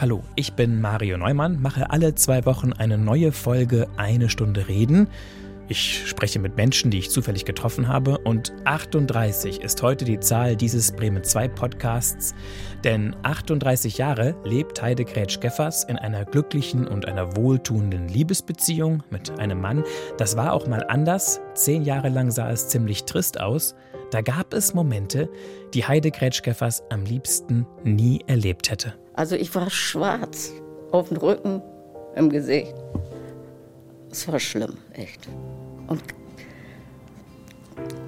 Hallo, ich bin Mario Neumann, mache alle zwei Wochen eine neue Folge Eine Stunde Reden. Ich spreche mit Menschen, die ich zufällig getroffen habe und 38 ist heute die Zahl dieses Bremen 2 Podcasts, denn 38 Jahre lebt Heide Grätsch-Geffers in einer glücklichen und einer wohltuenden Liebesbeziehung mit einem Mann. Das war auch mal anders. Zehn Jahre lang sah es ziemlich trist aus. Da gab es Momente, die Heide Grätsch-Geffers am liebsten nie erlebt hätte. Also ich war schwarz auf dem Rücken, im Gesicht. Es war schlimm, echt. Und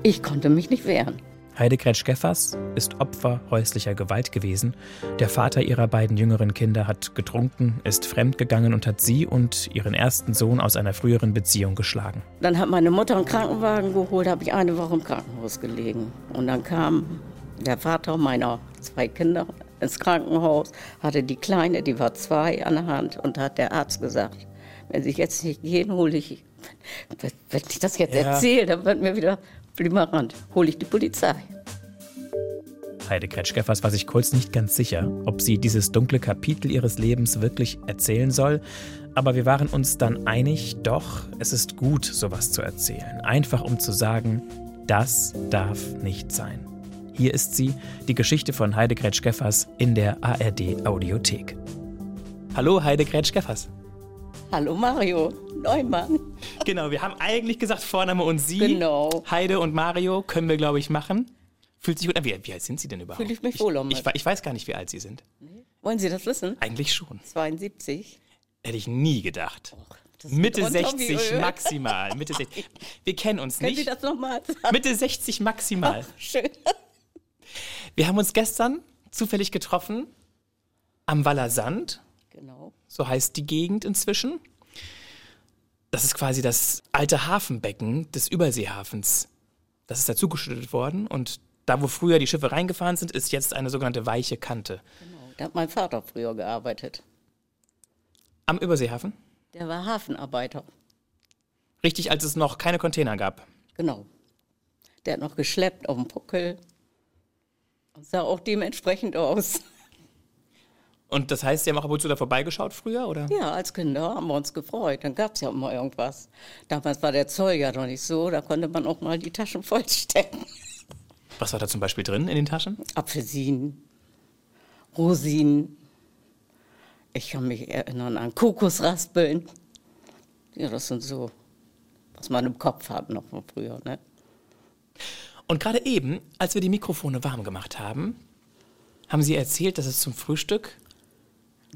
ich konnte mich nicht wehren. Heide Gretsch-Geffers ist Opfer häuslicher Gewalt gewesen. Der Vater ihrer beiden jüngeren Kinder hat getrunken, ist fremdgegangen und hat sie und ihren ersten Sohn aus einer früheren Beziehung geschlagen. Dann hat meine Mutter einen Krankenwagen geholt, habe ich eine Woche im Krankenhaus gelegen. Und dann kam der Vater meiner zwei Kinder ins Krankenhaus, hatte die Kleine, die war zwei an der Hand und hat der Arzt gesagt, wenn Sie jetzt nicht gehen, hole ich, wenn ich das jetzt ja. erzähle, dann wird mir wieder flimmerant, hole ich die Polizei. Heide Kretschgeffers war sich kurz nicht ganz sicher, ob sie dieses dunkle Kapitel ihres Lebens wirklich erzählen soll. Aber wir waren uns dann einig, doch, es ist gut, sowas zu erzählen. Einfach um zu sagen, das darf nicht sein. Hier ist sie, die Geschichte von Heide Gretsch-Geffers in der ARD Audiothek. Hallo Heide Gretsch-Geffers. Hallo Mario Neumann. Genau, wir haben eigentlich gesagt Vorname und Sie. Genau. Heide und Mario können wir, glaube ich, machen. Fühlt sich gut an. Wie, wie, alt sind Sie denn überhaupt? Fühle ich mich wohl um. Ich, ich, ich, weiß gar nicht, wie alt Sie sind. Wollen Sie das wissen? Eigentlich schon. 72. Hätte ich nie gedacht. Och. Mitte 60 maximal. Mitte 60. Wir kennen uns Können nicht. Können Sie das nochmal sagen? Mitte 60 maximal. Ach, schön. Wir haben uns gestern zufällig getroffen am Waller Sand. Genau. So heißt die Gegend inzwischen. Das ist quasi das alte Hafenbecken des Überseehafens. Das ist dazugeschüttet worden und da, wo früher die Schiffe reingefahren sind, ist jetzt eine sogenannte weiche Kante. Genau, da hat mein Vater früher gearbeitet. Am Überseehafen? Der war Hafenarbeiter. Richtig, als es noch keine Container gab. Genau. Der hat noch geschleppt auf dem Puckel. Und sah auch dementsprechend aus. Und das heißt, Sie haben auch ab und zu da vorbeigeschaut früher, oder? Ja, als Kinder haben wir uns gefreut. Dann gab es ja immer irgendwas. Damals war der Zoll ja noch nicht so, da konnte man auch mal die Taschen vollstecken. Was war da zum Beispiel drin in den Taschen? Apfelsinen, Rosinen. Ich kann mich erinnern an Kokosraspeln. Ja, das sind so, was man im Kopf hat noch von früher. Ne? Und gerade eben, als wir die Mikrofone warm gemacht haben, haben Sie erzählt, dass es zum Frühstück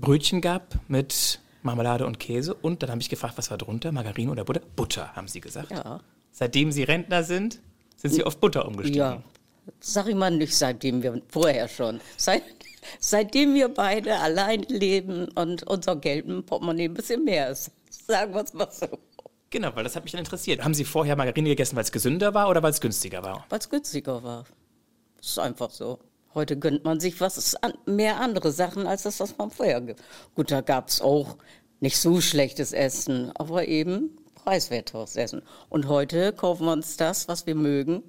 Brötchen gab mit Marmelade und Käse. Und dann habe ich gefragt, was war drunter? Margarine oder Butter? Butter, haben Sie gesagt. Ja. Seitdem Sie Rentner sind, sind Sie auf Butter umgestiegen. Ja, sag ich mal nicht seitdem wir, vorher schon. Seit, seitdem wir beide allein leben und unser Geld im Portemonnaie ein bisschen mehr ist. Sagen wir es mal so. Genau, weil das hat mich dann interessiert. Haben Sie vorher Margarine gegessen, weil es gesünder war oder weil es günstiger war? Weil es günstiger war. Das ist einfach so. Heute gönnt man sich was mehr andere Sachen als das, was man vorher. Gut, da gab es auch nicht so schlechtes Essen, aber eben preiswerteres Essen. Und heute kaufen wir uns das, was wir mögen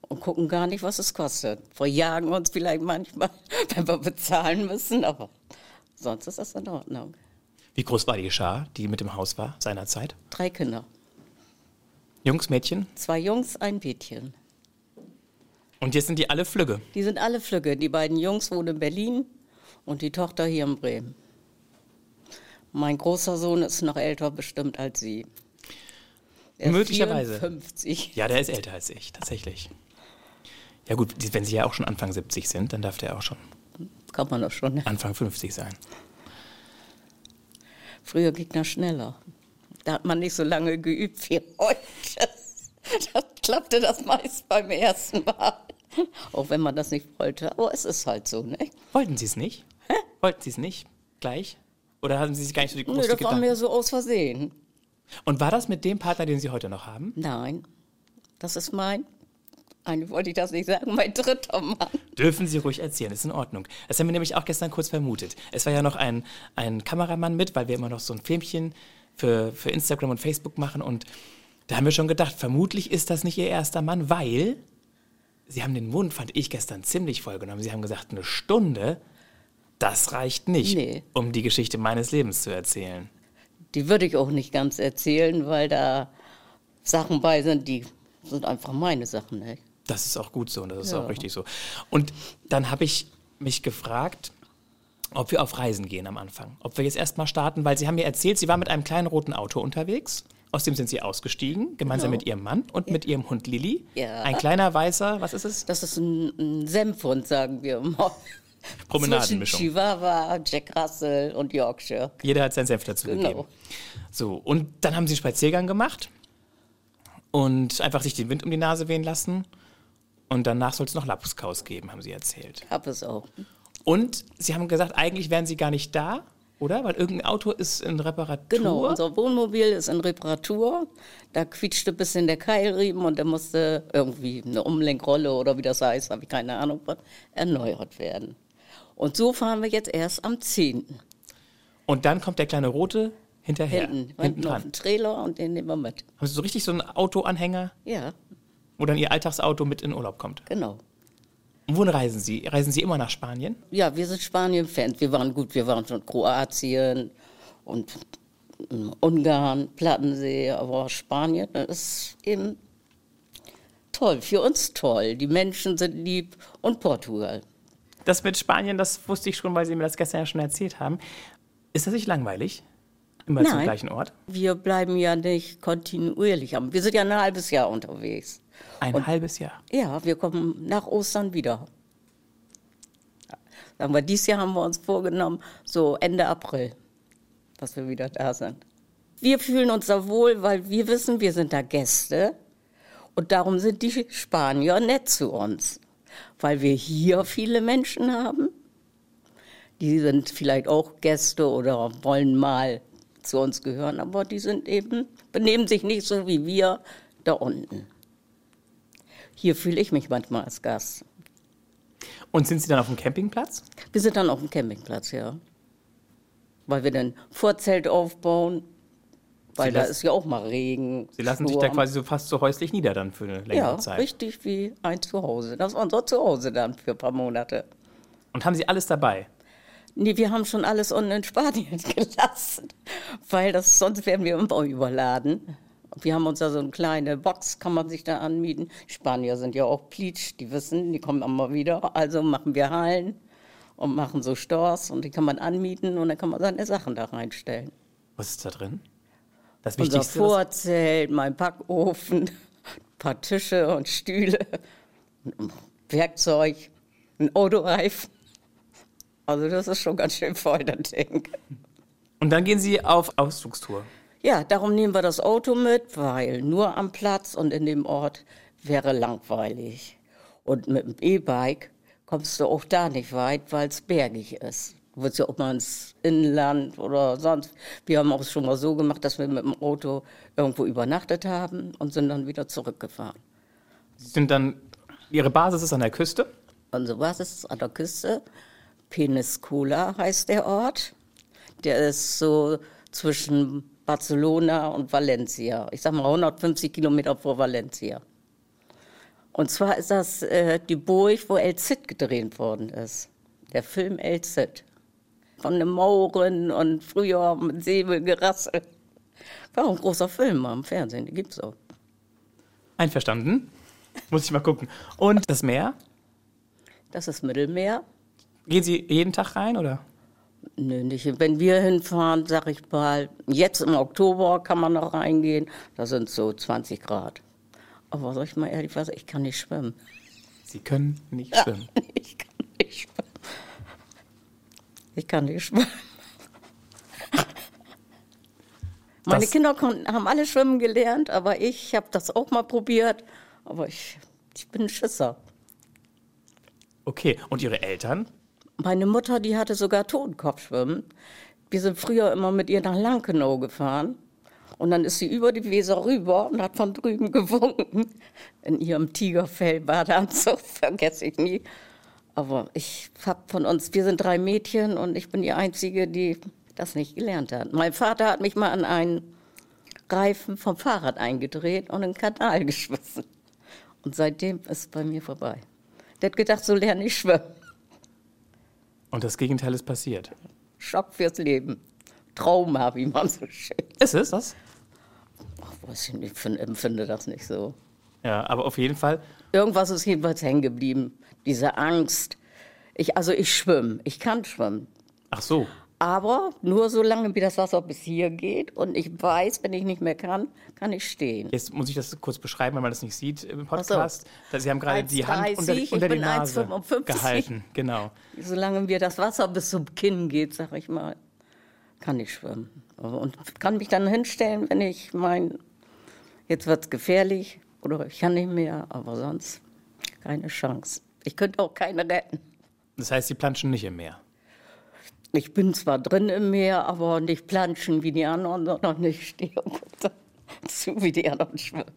und gucken gar nicht, was es kostet. Verjagen uns vielleicht manchmal, wenn wir bezahlen müssen, aber sonst ist das in Ordnung. Wie groß war die Schar, die mit dem Haus war seinerzeit? Drei Kinder. Jungs, Mädchen? Zwei Jungs, ein Mädchen. Und jetzt sind die alle Flügge? Die sind alle Flügge. Die beiden Jungs wohnen in Berlin und die Tochter hier in Bremen. Mein großer Sohn ist noch älter bestimmt als sie. Er Möglicherweise. 54. Ja, der ist älter als ich, tatsächlich. Ja gut, wenn Sie ja auch schon Anfang 70 sind, dann darf der auch schon. Kann man doch schon. Ne? Anfang 50 sein. Früher ging das schneller. Da hat man nicht so lange geübt wie heute. Da klappte das meist beim ersten Mal. Auch wenn man das nicht wollte. Aber es ist halt so, ne? Wollten Sie es nicht? Hä? Wollten Sie es nicht? Gleich? Oder hatten Sie sich gar nicht so die große Nö, das war mir so aus Versehen. Und war das mit dem Partner, den Sie heute noch haben? Nein. Das ist mein eigentlich wollte ich das nicht sagen, mein dritter Mann. Dürfen Sie ruhig erzählen, ist in Ordnung. Das haben wir nämlich auch gestern kurz vermutet. Es war ja noch ein, ein Kameramann mit, weil wir immer noch so ein Filmchen für, für Instagram und Facebook machen. Und da haben wir schon gedacht, vermutlich ist das nicht Ihr erster Mann, weil Sie haben den Mund, fand ich gestern ziemlich voll genommen. Sie haben gesagt, eine Stunde. Das reicht nicht, Nee. um die Geschichte meines Lebens zu erzählen. Die würde ich auch nicht ganz erzählen, weil da Sachen bei sind, die sind einfach meine Sachen. Ne? Das ist auch gut so und das ist Ja. auch richtig so. Und dann habe ich mich gefragt, ob wir auf Reisen gehen am Anfang. Ob wir jetzt erstmal starten, weil Sie haben mir erzählt, Sie waren mit einem kleinen roten Auto unterwegs. Aus dem sind Sie ausgestiegen, gemeinsam Genau. mit Ihrem Mann und mit Ihrem Hund Lilly. Ja. Ein kleiner weißer, was ist es? Das ist ein, ein Senfhund, sagen wir immer. Promenadenmischung. Zwischen Chihuahua, Jack Russell und Yorkshire. Jeder hat seinen Senf dazu Genau. gegeben. So, und dann haben Sie einen Spaziergang gemacht und einfach sich den Wind um die Nase wehen lassen. Und danach soll es noch Lapskaus geben, haben Sie erzählt. Hab es auch. Und Sie haben gesagt, eigentlich wären Sie gar nicht da, oder? Weil irgendein Auto ist in Reparatur. Genau, unser Wohnmobil ist in Reparatur. Da quietschte ein bisschen der Keilriemen und der musste irgendwie eine Umlenkrolle oder wie das heißt, habe ich keine Ahnung was, erneuert werden. Und so fahren wir jetzt erst am 10. Und dann kommt der kleine Rote hinterher. Hinten, hinten auf dran. dem Trailer und den nehmen wir mit. Haben Sie so richtig so einen Autoanhänger, Ja, wo dann Ihr Alltagsauto mit in Urlaub kommt? genau. Und wohin reisen Sie? Reisen Sie immer nach Spanien? Ja, wir sind Spanien-Fans. Wir waren gut, wir waren schon Kroatien und mm, Ungarn, Plattensee, aber Spanien das ist eben toll, für uns toll. Die Menschen sind lieb und Portugal. Das mit Spanien, das wusste ich schon, weil Sie mir das gestern ja schon erzählt haben. Ist das nicht langweilig? Immer zum Nein. gleichen Ort? Wir bleiben ja nicht kontinuierlich. Wir sind ja ein halbes Jahr unterwegs. Ein halbes Jahr. Ja, wir kommen nach Ostern wieder. Sagen wir, dieses Jahr haben wir uns vorgenommen, so Ende April, dass wir wieder da sind. Wir fühlen uns da wohl, weil wir wissen, wir sind da Gäste. Und darum sind die Spanier nett zu uns. Weil wir hier viele Menschen haben. Die sind vielleicht auch Gäste oder wollen mal zu uns gehören, aber die sind eben, benehmen sich nicht so wie wir da unten. Hier fühle ich mich manchmal als Gast. Und sind Sie dann auf dem Campingplatz? Wir sind dann auf dem Campingplatz, ja. Weil wir dann Vorzelt aufbauen, weil da ist ja auch mal Regen. Sie lassen sich da Sturm. quasi so fast so häuslich nieder dann für eine längere Ja, Zeit. richtig wie ein Zuhause. Das ist unser Zuhause dann für ein paar Monate. Und haben Sie alles dabei? Nee, wir haben schon alles unten in Spanien gelassen, weil das, sonst wären wir immer überladen. Wir haben uns da so eine kleine Box, kann man sich da anmieten. Spanier sind ja auch Pleatsch, die wissen, die kommen immer wieder. Also machen wir Hallen und machen so Stores und die kann man anmieten und dann kann man seine Sachen da reinstellen. Was ist da drin? Das Unser Wichtigste. Vorzelt, mein Backofen, ein paar Tische und Stühle, Werkzeug, ein Autoreifen. Also das ist schon ganz schön voll, das Ding. Und dann gehen Sie auf Ausflugstour. Ja, darum nehmen wir das Auto mit, weil nur am Platz und in dem Ort wäre langweilig. Und mit dem E-Bike kommst du auch da nicht weit, weil es bergig ist. Du willst ja auch mal ins Inland oder sonst. Wir haben auch schon mal so gemacht, dass wir mit dem Auto irgendwo übernachtet haben und sind dann wieder zurückgefahren. Sind dann, Ihre Basis ist an der Küste. Also was ist an der Küste? Peniscola heißt der Ort. Der ist so zwischen Barcelona und Valencia. Ich sag mal 150 Kilometer vor Valencia. Und zwar ist das äh, die Burg, wo El Cid gedreht worden ist. Der Film El Cid. Von den Mauren und früher mit Säbelgerassel. War auch ein großer Film am Fernsehen, den gibt's auch. Einverstanden. Muss ich mal gucken. Und das Meer? Das ist Mittelmeer. Gehen Sie jeden Tag rein oder? Nö, nicht. Wenn wir hinfahren, sag ich mal, jetzt im Oktober kann man noch reingehen, da sind so 20 Grad. Aber soll ich mal ehrlich was, ich kann nicht schwimmen. Sie können nicht schwimmen. Ich kann nicht schwimmen. Ich kann nicht schwimmen. Meine Das- Kinder konnten, haben alle schwimmen gelernt, aber ich habe das auch mal probiert. Aber ich, ich bin ein Schisser. Okay. Und Ihre Eltern? Meine Mutter, die hatte sogar Totenkopfschwimmen. Wir sind früher immer mit ihr nach Lankenau gefahren. Und dann ist sie über die Weser rüber und hat von drüben gewunken. In ihrem Tigerfell-Badeanzug, vergesse ich nie. Aber ich hab von uns, wir sind drei Mädchen und ich bin die Einzige, die das nicht gelernt hat. Mein Vater hat mich mal an einen Reifen vom Fahrrad eingedreht und in den Kanal geschmissen. Und seitdem ist es bei mir vorbei. Der hat gedacht, so lerne ich schwimmen. Und das Gegenteil ist passiert. Schock fürs Leben. Trauma, wie man so schön. Ist es das? Ach, weiß ich nicht, ich empfinde das nicht so. Ja, aber auf jeden Fall. Irgendwas ist jedenfalls hängen geblieben. Diese Angst. Ich, also ich schwimme. Ich kann schwimmen. Ach so. Aber nur so lange, wie das Wasser bis hier geht. Und ich weiß, wenn ich nicht mehr kann, kann ich stehen. Jetzt muss ich das kurz beschreiben, weil man das nicht sieht im Podcast. So. Sie haben gerade die Hand 1,30, unter, unter die ich bin Nase 1,55. gehalten. Genau. Solange mir das Wasser bis zum Kinn geht, sag ich mal, kann ich schwimmen. Und kann mich dann hinstellen, wenn ich mein, jetzt wird's gefährlich oder ich kann nicht mehr, aber sonst keine Chance. Ich könnte auch keine retten. Das heißt, Sie planschen nicht im Meer. Ich bin zwar drin im Meer, aber nicht planschen wie die anderen, sondern ich stehe und gucke zu, wie die anderen schwimmen.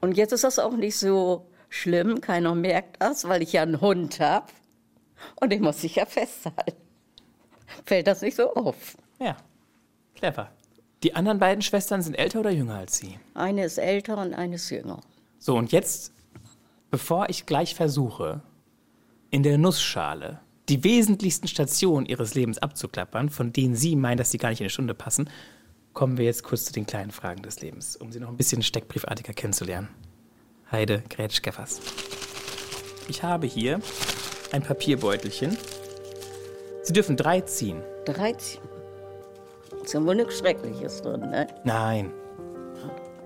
Und jetzt ist das auch nicht so schlimm, keiner merkt das, weil ich ja einen Hund habe und den muss ich ja festhalten. Fällt das nicht so auf. Ja, clever. Die anderen beiden Schwestern sind älter oder jünger als Sie? Eine ist älter und eine ist jünger. So, und jetzt, bevor ich gleich versuche, in der Nussschale die wesentlichsten Stationen Ihres Lebens abzuklappern, von denen Sie meinen, dass sie gar nicht in eine Stunde passen, kommen wir jetzt kurz zu den kleinen Fragen des Lebens, um Sie noch ein bisschen steckbriefartiger kennenzulernen. Heide Grätsch-Geffers. Ich habe hier ein Papierbeutelchen. Sie dürfen drei ziehen. 13. Ist ja wohl nichts Schreckliches drin, ne? Nein.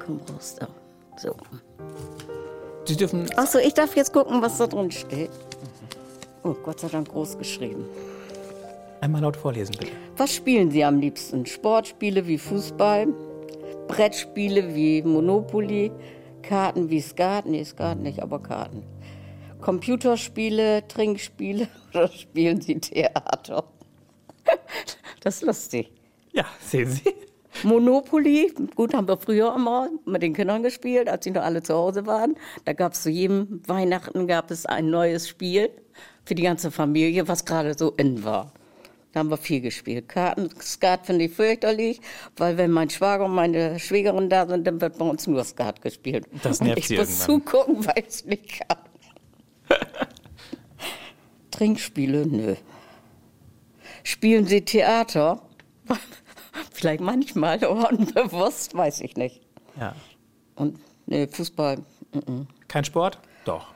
Komm raus da. So. Sie dürfen. Achso, ich darf jetzt gucken, was da drin steht. Oh, Gott sei Dank groß geschrieben. Einmal laut vorlesen, bitte. Was spielen Sie am liebsten? Sportspiele wie Fußball, Brettspiele wie Monopoly, Karten wie Skat, nee, Skat nicht, aber Karten. Computerspiele, Trinkspiele oder spielen Sie Theater? Das ist lustig. Ja, sehen Sie. Monopoly, gut, haben wir früher immer mit den Kindern gespielt, als sie noch alle zu Hause waren. Da gab es zu jedem Weihnachten gab es ein neues Spiel für die ganze Familie, was gerade so in war. Da haben wir viel gespielt. Karten, Skat finde ich fürchterlich, weil wenn mein Schwager und meine Schwägerin da sind, dann wird bei uns nur Skat gespielt. Das und nervt ich sie muss irgendwann. zugucken, weil ich es nicht kann. Trinkspiele, nö. Spielen Sie Theater? Vielleicht manchmal, aber unbewusst, weiß ich nicht. Ja. Und nee, Fußball, mhm. Kein Sport? Doch.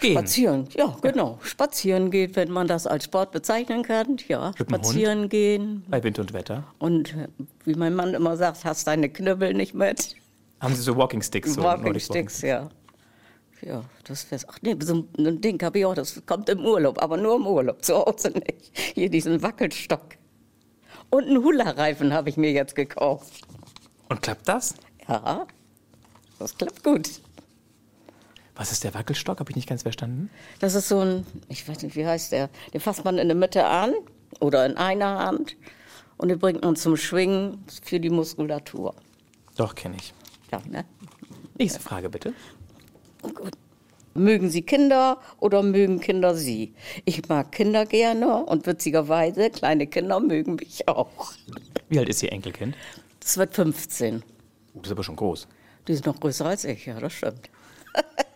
Gehen. spazieren, ja, genau. Spazieren geht, wenn man das als Sport bezeichnen kann, ja. Mit dem Hund? Spazieren gehen. Bei Wind und Wetter. Und äh, wie mein Mann immer sagt, hast deine Knüppel nicht mit. Haben Sie so Walking Sticks? So Walking Sticks, ja. Ja, das wär's. Ach nee, so ein Ding habe ich auch, das kommt im Urlaub, aber nur im Urlaub, zu Hause nicht. Hier diesen Wackelstock. Und einen Hula-Reifen habe ich mir jetzt gekauft. Und klappt das? Ja, das klappt gut. Was ist der Wackelstock? Habe ich nicht ganz verstanden. Das ist so ein, ich weiß nicht, wie heißt der? Den fasst man in der Mitte an oder in einer Hand und den bringt man zum Schwingen für die Muskulatur. Doch, kenne ich. Ja, ne? Nächste Frage bitte. Gut. Mögen Sie Kinder oder mögen Kinder Sie? Ich mag Kinder gerne und witzigerweise, kleine Kinder mögen mich auch. Wie alt ist Ihr Enkelkind? Das wird 15. Oh, das ist aber schon groß. Die ist noch größer als ich, ja, das stimmt.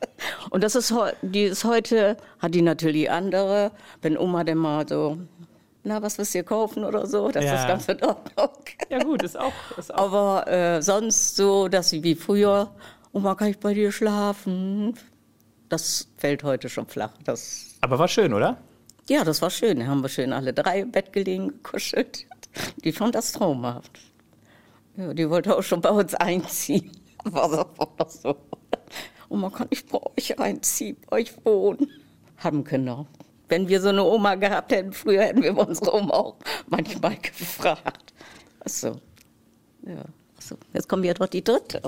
Und das ist, die ist heute, hat die natürlich andere, wenn Oma denn mal so, na, was willst du hier kaufen oder so, das Ja. ist ganz in Ordnung. Ja gut, ist auch. Ist auch. Aber äh, sonst so, dass sie wie früher, Oma, kann ich bei dir schlafen? Das fällt heute schon flach. Das, Aber war schön, oder? ja, das war schön. Da haben wir schön alle drei im Bett gelegen, gekuschelt. Die fand das traumhaft. Ja, die wollte auch schon bei uns einziehen. War so. Oma, kann ich bei euch einziehen, bei euch wohnen? Haben Kinder. Wenn wir so eine Oma gehabt hätten, früher hätten wir unsere Oma auch manchmal gefragt. Ach so. Ja. Ach so. Jetzt kommen wir doch die dritte.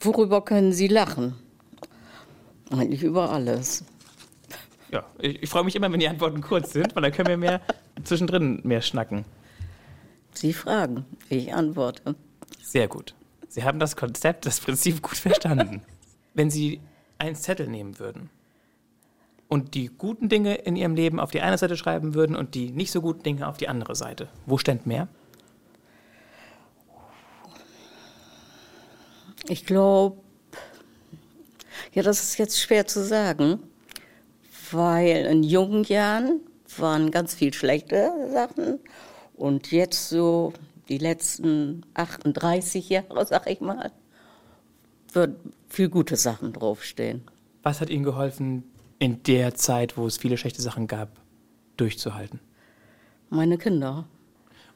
Worüber können Sie lachen? Eigentlich über alles. Ja, ich, ich freue mich immer, wenn die Antworten kurz sind, weil dann können wir mehr zwischendrin mehr schnacken. Sie fragen, ich antworte. Sehr gut. Sie haben das Konzept, das Prinzip gut verstanden. Wenn Sie einen Zettel nehmen würden und die guten Dinge in Ihrem Leben auf die eine Seite schreiben würden und die nicht so guten Dinge auf die andere Seite, wo stände mehr? Ich glaube, ja, das ist jetzt schwer zu sagen, weil in jungen Jahren waren ganz viel schlechte Sachen und jetzt so die letzten 38 Jahre, sag ich mal, wird viel gute Sachen draufstehen. Was hat Ihnen geholfen, in der Zeit, wo es viele schlechte Sachen gab, durchzuhalten? Meine Kinder.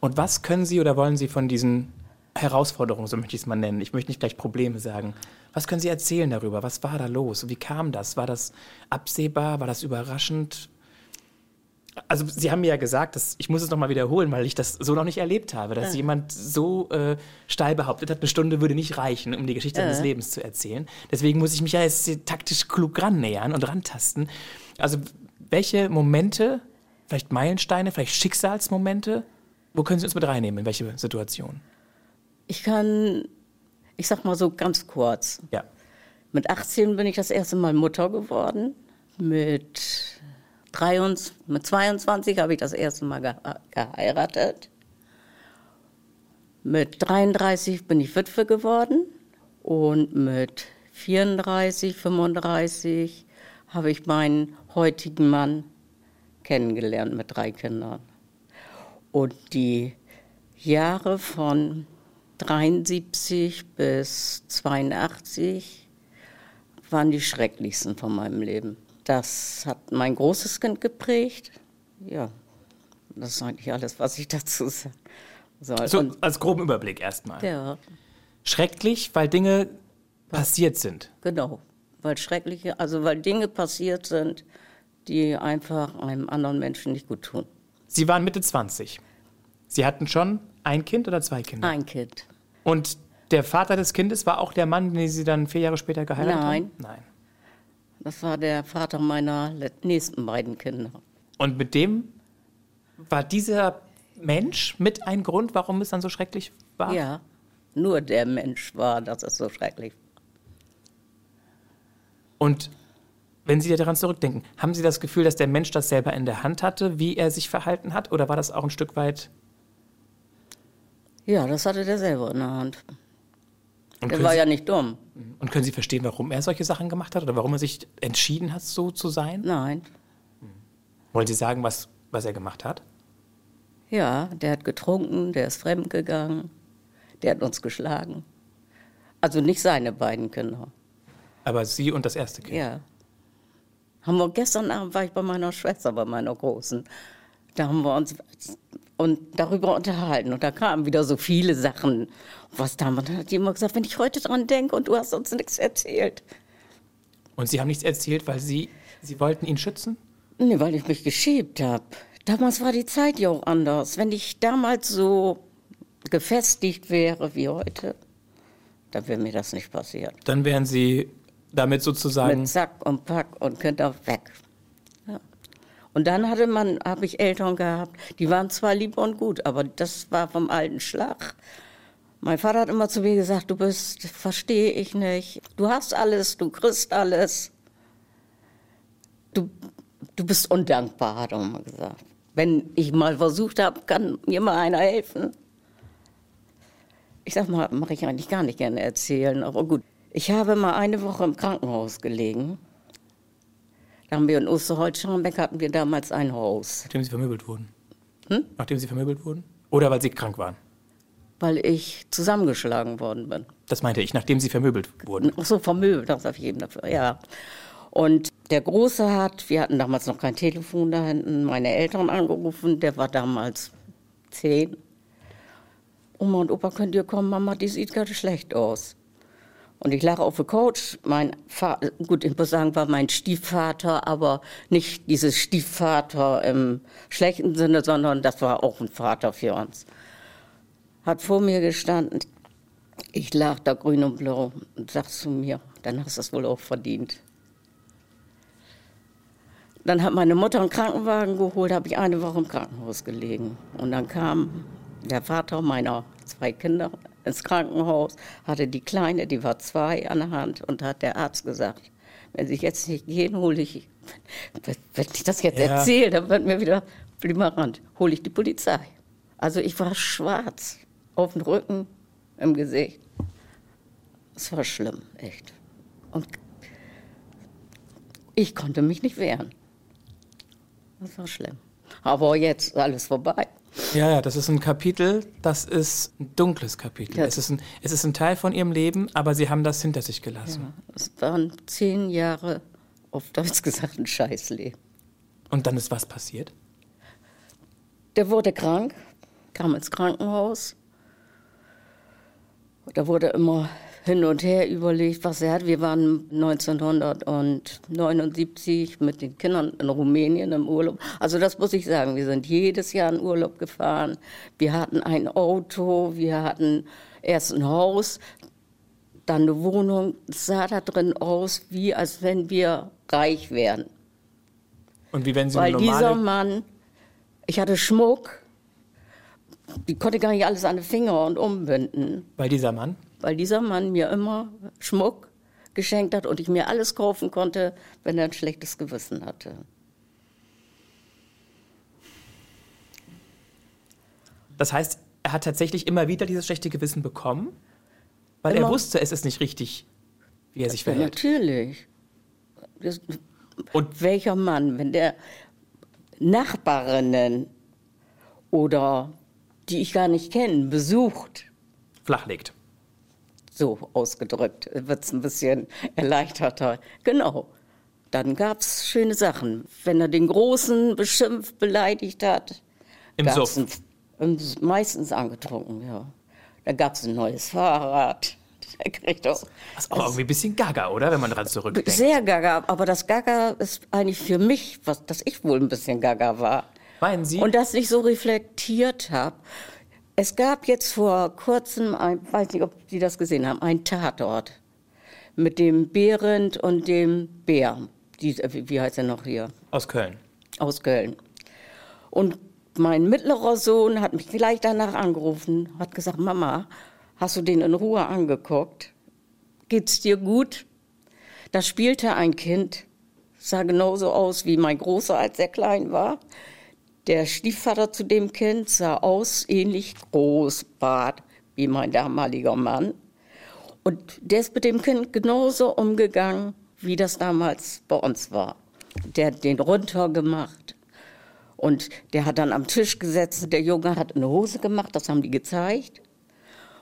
Und was können Sie oder wollen Sie von diesen Herausforderungen, so möchte ich es mal nennen, ich möchte nicht gleich Probleme sagen, was können Sie erzählen darüber? Was war da los? Wie kam das? War das absehbar? War das überraschend? Also Sie haben mir ja gesagt, dass, ich muss es nochmal wiederholen, weil ich das so noch nicht erlebt habe, dass ja. jemand so äh, steil behauptet hat, eine Stunde würde nicht reichen, um die Geschichte ja. seines Lebens zu erzählen. Deswegen muss ich mich ja jetzt taktisch klug rannähern und rantasten. Also welche Momente, vielleicht Meilensteine, vielleicht Schicksalsmomente, wo können Sie uns mit reinnehmen, in welche Situation? Ich kann, ich sag mal so ganz kurz. Ja. Mit 18 bin ich das erste Mal Mutter geworden. Mit 23, mit 22 habe ich das erste Mal ge geheiratet. Mit 33 bin ich Witwe geworden und mit 34, 35 habe ich meinen heutigen Mann kennengelernt mit drei Kindern. Und die Jahre von 73 bis 82 waren die schrecklichsten von meinem Leben. Das hat mein großes Kind geprägt. Ja, das ist eigentlich alles, was ich dazu sagen soll. So, als groben Überblick erstmal. Ja. Schrecklich, weil Dinge passiert sind. Genau, weil schreckliche, also weil Dinge passiert sind, die einfach einem anderen Menschen nicht gut tun. Sie waren Mitte 20. Sie hatten schon ein Kind oder zwei Kinder? Ein Kind. Und der Vater des Kindes war auch der Mann, den Sie dann vier Jahre später geheiratet Nein. haben? Nein. Das war der Vater meiner nächsten beiden Kinder. Und mit dem war dieser Mensch mit ein Grund, warum es dann so schrecklich war? Ja, nur der Mensch war, dass es so schrecklich war. Und wenn Sie daran zurückdenken, haben Sie das Gefühl, dass der Mensch das selber in der Hand hatte, wie er sich verhalten hat? Oder war das auch ein Stück weit? Ja, das hatte der selber in der Hand. Und der war Sie, ja nicht dumm. Und können Sie verstehen, warum er solche Sachen gemacht hat oder warum er sich entschieden hat, so zu sein? Nein. Wollen Sie sagen, was, was er gemacht hat? Ja, der hat getrunken, der ist fremdgegangen, der hat uns geschlagen. Also nicht seine beiden Kinder. Aber Sie und das erste Kind? Ja. Haben wir, gestern Abend war ich bei meiner Schwester, bei meiner Großen. Da haben wir uns und darüber unterhalten. Und da kamen wieder so viele Sachen. Was da, man hat immer gesagt, wenn ich heute dran denke und du hast uns nichts erzählt. Und Sie haben nichts erzählt, weil Sie, Sie wollten ihn schützen? Nee, weil ich mich geschämt habe. Damals war die Zeit ja auch anders. Wenn ich damals so gefestigt wäre wie heute, dann wäre mir das nicht passiert. Dann wären Sie damit sozusagen. Mit Zack und Pack und könnte weg. Und dann hatte man, habe ich Eltern gehabt, die waren zwar lieb und gut, aber das war vom alten Schlag. Mein Vater hat immer zu mir gesagt, du bist, verstehe ich nicht, du hast alles, du kriegst alles. Du, du bist undankbar, hat er immer gesagt. Wenn ich mal versucht habe, kann mir mal einer helfen. Ich sag mal, mache ich eigentlich gar nicht gerne erzählen, aber gut. Ich habe mal eine Woche im Krankenhaus gelegen haben wir in Osterholz-Scharmbeck hatten wir damals ein Haus. Nachdem Sie vermöbelt wurden? Hm? Nachdem Sie vermöbelt wurden? Oder weil Sie krank waren? Weil ich zusammengeschlagen worden bin. Das meinte ich, nachdem Sie vermöbelt wurden. Ach so, vermöbelt, das auf jeden Fall, ja. Und der Große hat, wir hatten damals noch kein Telefon da hinten, meine Eltern angerufen, der war damals zehn. Oma und Opa, könnt ihr kommen? Mama, die sieht gerade schlecht aus. Und ich lag auf der Couch. Mein Vater, gut, ich muss sagen, war mein Stiefvater, aber nicht dieses Stiefvater im schlechten Sinne, sondern das war auch ein Vater für uns. Hat vor mir gestanden. Ich lag da grün und blau und sagt zu mir, dann hast du es wohl auch verdient. Dann hat meine Mutter einen Krankenwagen geholt, habe ich eine Woche im Krankenhaus gelegen. Und dann kam der Vater meiner zwei Kinder ins Krankenhaus, hatte die Kleine, die war zwei an der Hand und hat der Arzt gesagt, wenn Sie jetzt nicht gehen, hole ich, wenn ich das jetzt ja. erzähle, dann wird mir wieder flimmerant, hole ich die Polizei. Also ich war schwarz, auf dem Rücken, im Gesicht. Es war schlimm, echt. Und ich konnte mich nicht wehren. das war schlimm. Aber jetzt ist alles vorbei. Ja, ja, das ist ein Kapitel, das ist ein dunkles Kapitel. Ja. Es, ist ein, es ist ein Teil von ihrem Leben, aber sie haben das hinter sich gelassen. Ja, es waren zehn Jahre, auf Deutsch gesagt, ein Scheißleben. Und dann ist was passiert? Der wurde krank, kam ins Krankenhaus. Da wurde immer hin und her überlegt, was er hat. Wir waren 1979 mit den Kindern in Rumänien im Urlaub. Also das muss ich sagen, wir sind jedes Jahr in Urlaub gefahren. Wir hatten ein Auto, wir hatten erst ein Haus, dann eine Wohnung. Es sah da drin aus, wie als wenn wir reich wären. Und wie wenn sie Weil eine dieser normale... Mann, ich hatte Schmuck, die konnte gar nicht alles an den Finger und umbinden, Weil dieser Mann? Weil dieser Mann mir immer Schmuck geschenkt hat und ich mir alles kaufen konnte, wenn er ein schlechtes Gewissen hatte. Das heißt, er hat tatsächlich immer wieder dieses schlechte Gewissen bekommen, weil er Immer. wusste, es ist nicht richtig, wie er sich Ja, verhält. natürlich. Das, Und welcher Mann, wenn der Nachbarinnen oder die ich gar nicht kenne, besucht, flachlegt. So ausgedrückt, wird es ein bisschen erleichterter. Genau. Dann gab es schöne Sachen. Wenn er den Großen beschimpft, beleidigt hat. Im Suff. Ein, ein, meistens angetrunken, ja. Da gab es ein neues Fahrrad. Der kriegt auch. Das ist auch irgendwie ein bisschen gaga, oder? Wenn man daran zurückdenkt. Sehr gaga, aber das Gaga ist eigentlich für mich, was, dass ich wohl ein bisschen gaga war. Meinen Sie? Und das nicht so reflektiert habe. Es gab jetzt vor kurzem, ein, weiß nicht, ob Sie das gesehen haben, ein Tatort mit dem Behrendt und dem Bär. Die, wie wie heißt er noch hier? Aus Köln. Aus Köln. Und mein mittlerer Sohn hat mich gleich danach angerufen, hat gesagt, Mama, hast du den in Ruhe angeguckt? Geht's dir gut? Da spielte ein Kind, sah genauso aus wie mein Großer, als er klein war. Der Stiefvater zu dem Kind sah aus, ähnlich groß, Bart, wie mein damaliger Mann. Und der ist mit dem Kind genauso umgegangen, wie das damals bei uns war. Der hat den runtergemacht. Und der hat dann am Tisch gesessen. Der Junge hat eine Hose gemacht, das haben die gezeigt.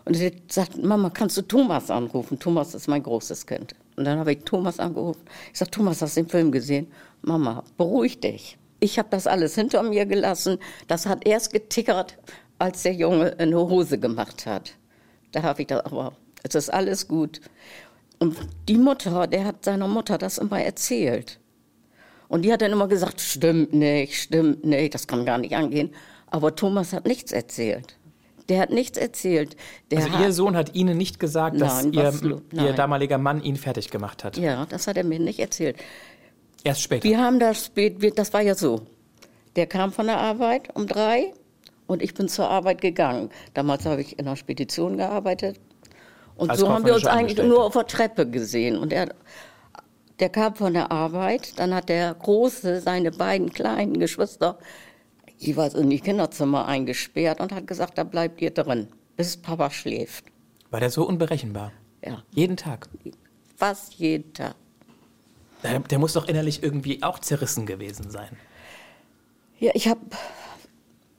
Und er sagt, Mama, kannst du Thomas anrufen? Thomas ist mein großes Kind. Und dann habe ich Thomas angerufen. Ich sage, Thomas, hast du den Film gesehen? Mama, beruhig dich. Ich habe das alles hinter mir gelassen. Das hat erst getickert, als der Junge eine Hose gemacht hat. Da habe ich das, aber es ist alles gut. Und die Mutter, der hat seiner Mutter das immer erzählt. Und die hat dann immer gesagt, stimmt nicht, stimmt nicht, das kann gar nicht angehen. Aber Thomas hat nichts erzählt. Der hat nichts erzählt. Der Also hat, Ihr Sohn hat Ihnen nicht gesagt, dass Nein, ihr, Ihr damaliger Mann ihn fertig gemacht hat. Ja, das hat er mir nicht erzählt. Erst später. Wir haben das spät, das war ja so. Der kam von der Arbeit um drei und ich bin zur Arbeit gegangen. Damals habe ich in einer Spedition gearbeitet. Und Als so haben wir uns eigentlich nur auf der Treppe gesehen. Und er, der kam von der Arbeit, dann hat der Große seine beiden kleinen Geschwister jeweils in die Kinderzimmer eingesperrt und hat gesagt, da bleibt ihr drin, bis Papa schläft. War der so unberechenbar? Ja, Jeden Tag. fast jeden Tag. Der, der muss doch innerlich irgendwie auch zerrissen gewesen sein. Ja, ich habe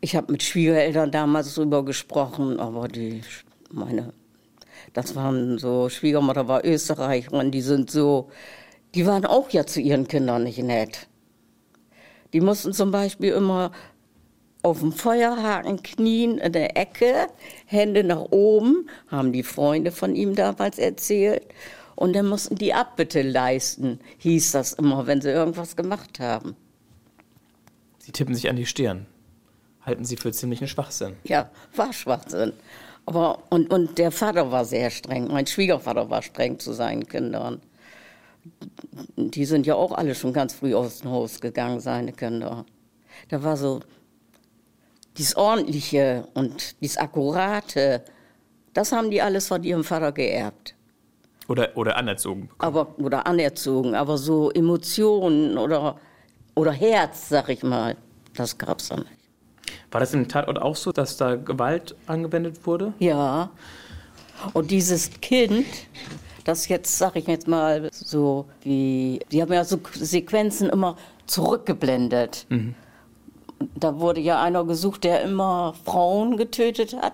ich hab mit Schwiegereltern damals drüber gesprochen, aber die, meine, das waren so, Schwiegermutter war Österreicherin, die sind so, die waren auch ja zu ihren Kindern nicht nett. Die mussten zum Beispiel immer auf dem Feuerhaken knien in der Ecke, Hände nach oben, haben die Freunde von ihm damals erzählt. Und dann mussten die Abbitte leisten, hieß das immer, wenn sie irgendwas gemacht haben. Sie tippen sich an die Stirn. Halten Sie für ziemlichen Schwachsinn. Ja, war Schwachsinn. Aber, und, und der Vater war sehr streng. Mein Schwiegervater war streng zu seinen Kindern. Die sind ja auch alle schon ganz früh aus dem Haus gegangen, seine Kinder. Da war so dieses Ordentliche und dieses Akkurate, das haben die alles von ihrem Vater geerbt. Oder, oder anerzogen bekommen. Aber, oder anerzogen, aber so Emotionen oder, oder Herz, sag ich mal, das gab's da nicht. War das im Tatort auch so, dass da Gewalt angewendet wurde? Ja. Und dieses Kind, das jetzt, sag ich jetzt mal, so wie, die haben ja so Sequenzen immer zurückgeblendet. Da wurde ja einer gesucht, der immer Frauen getötet hat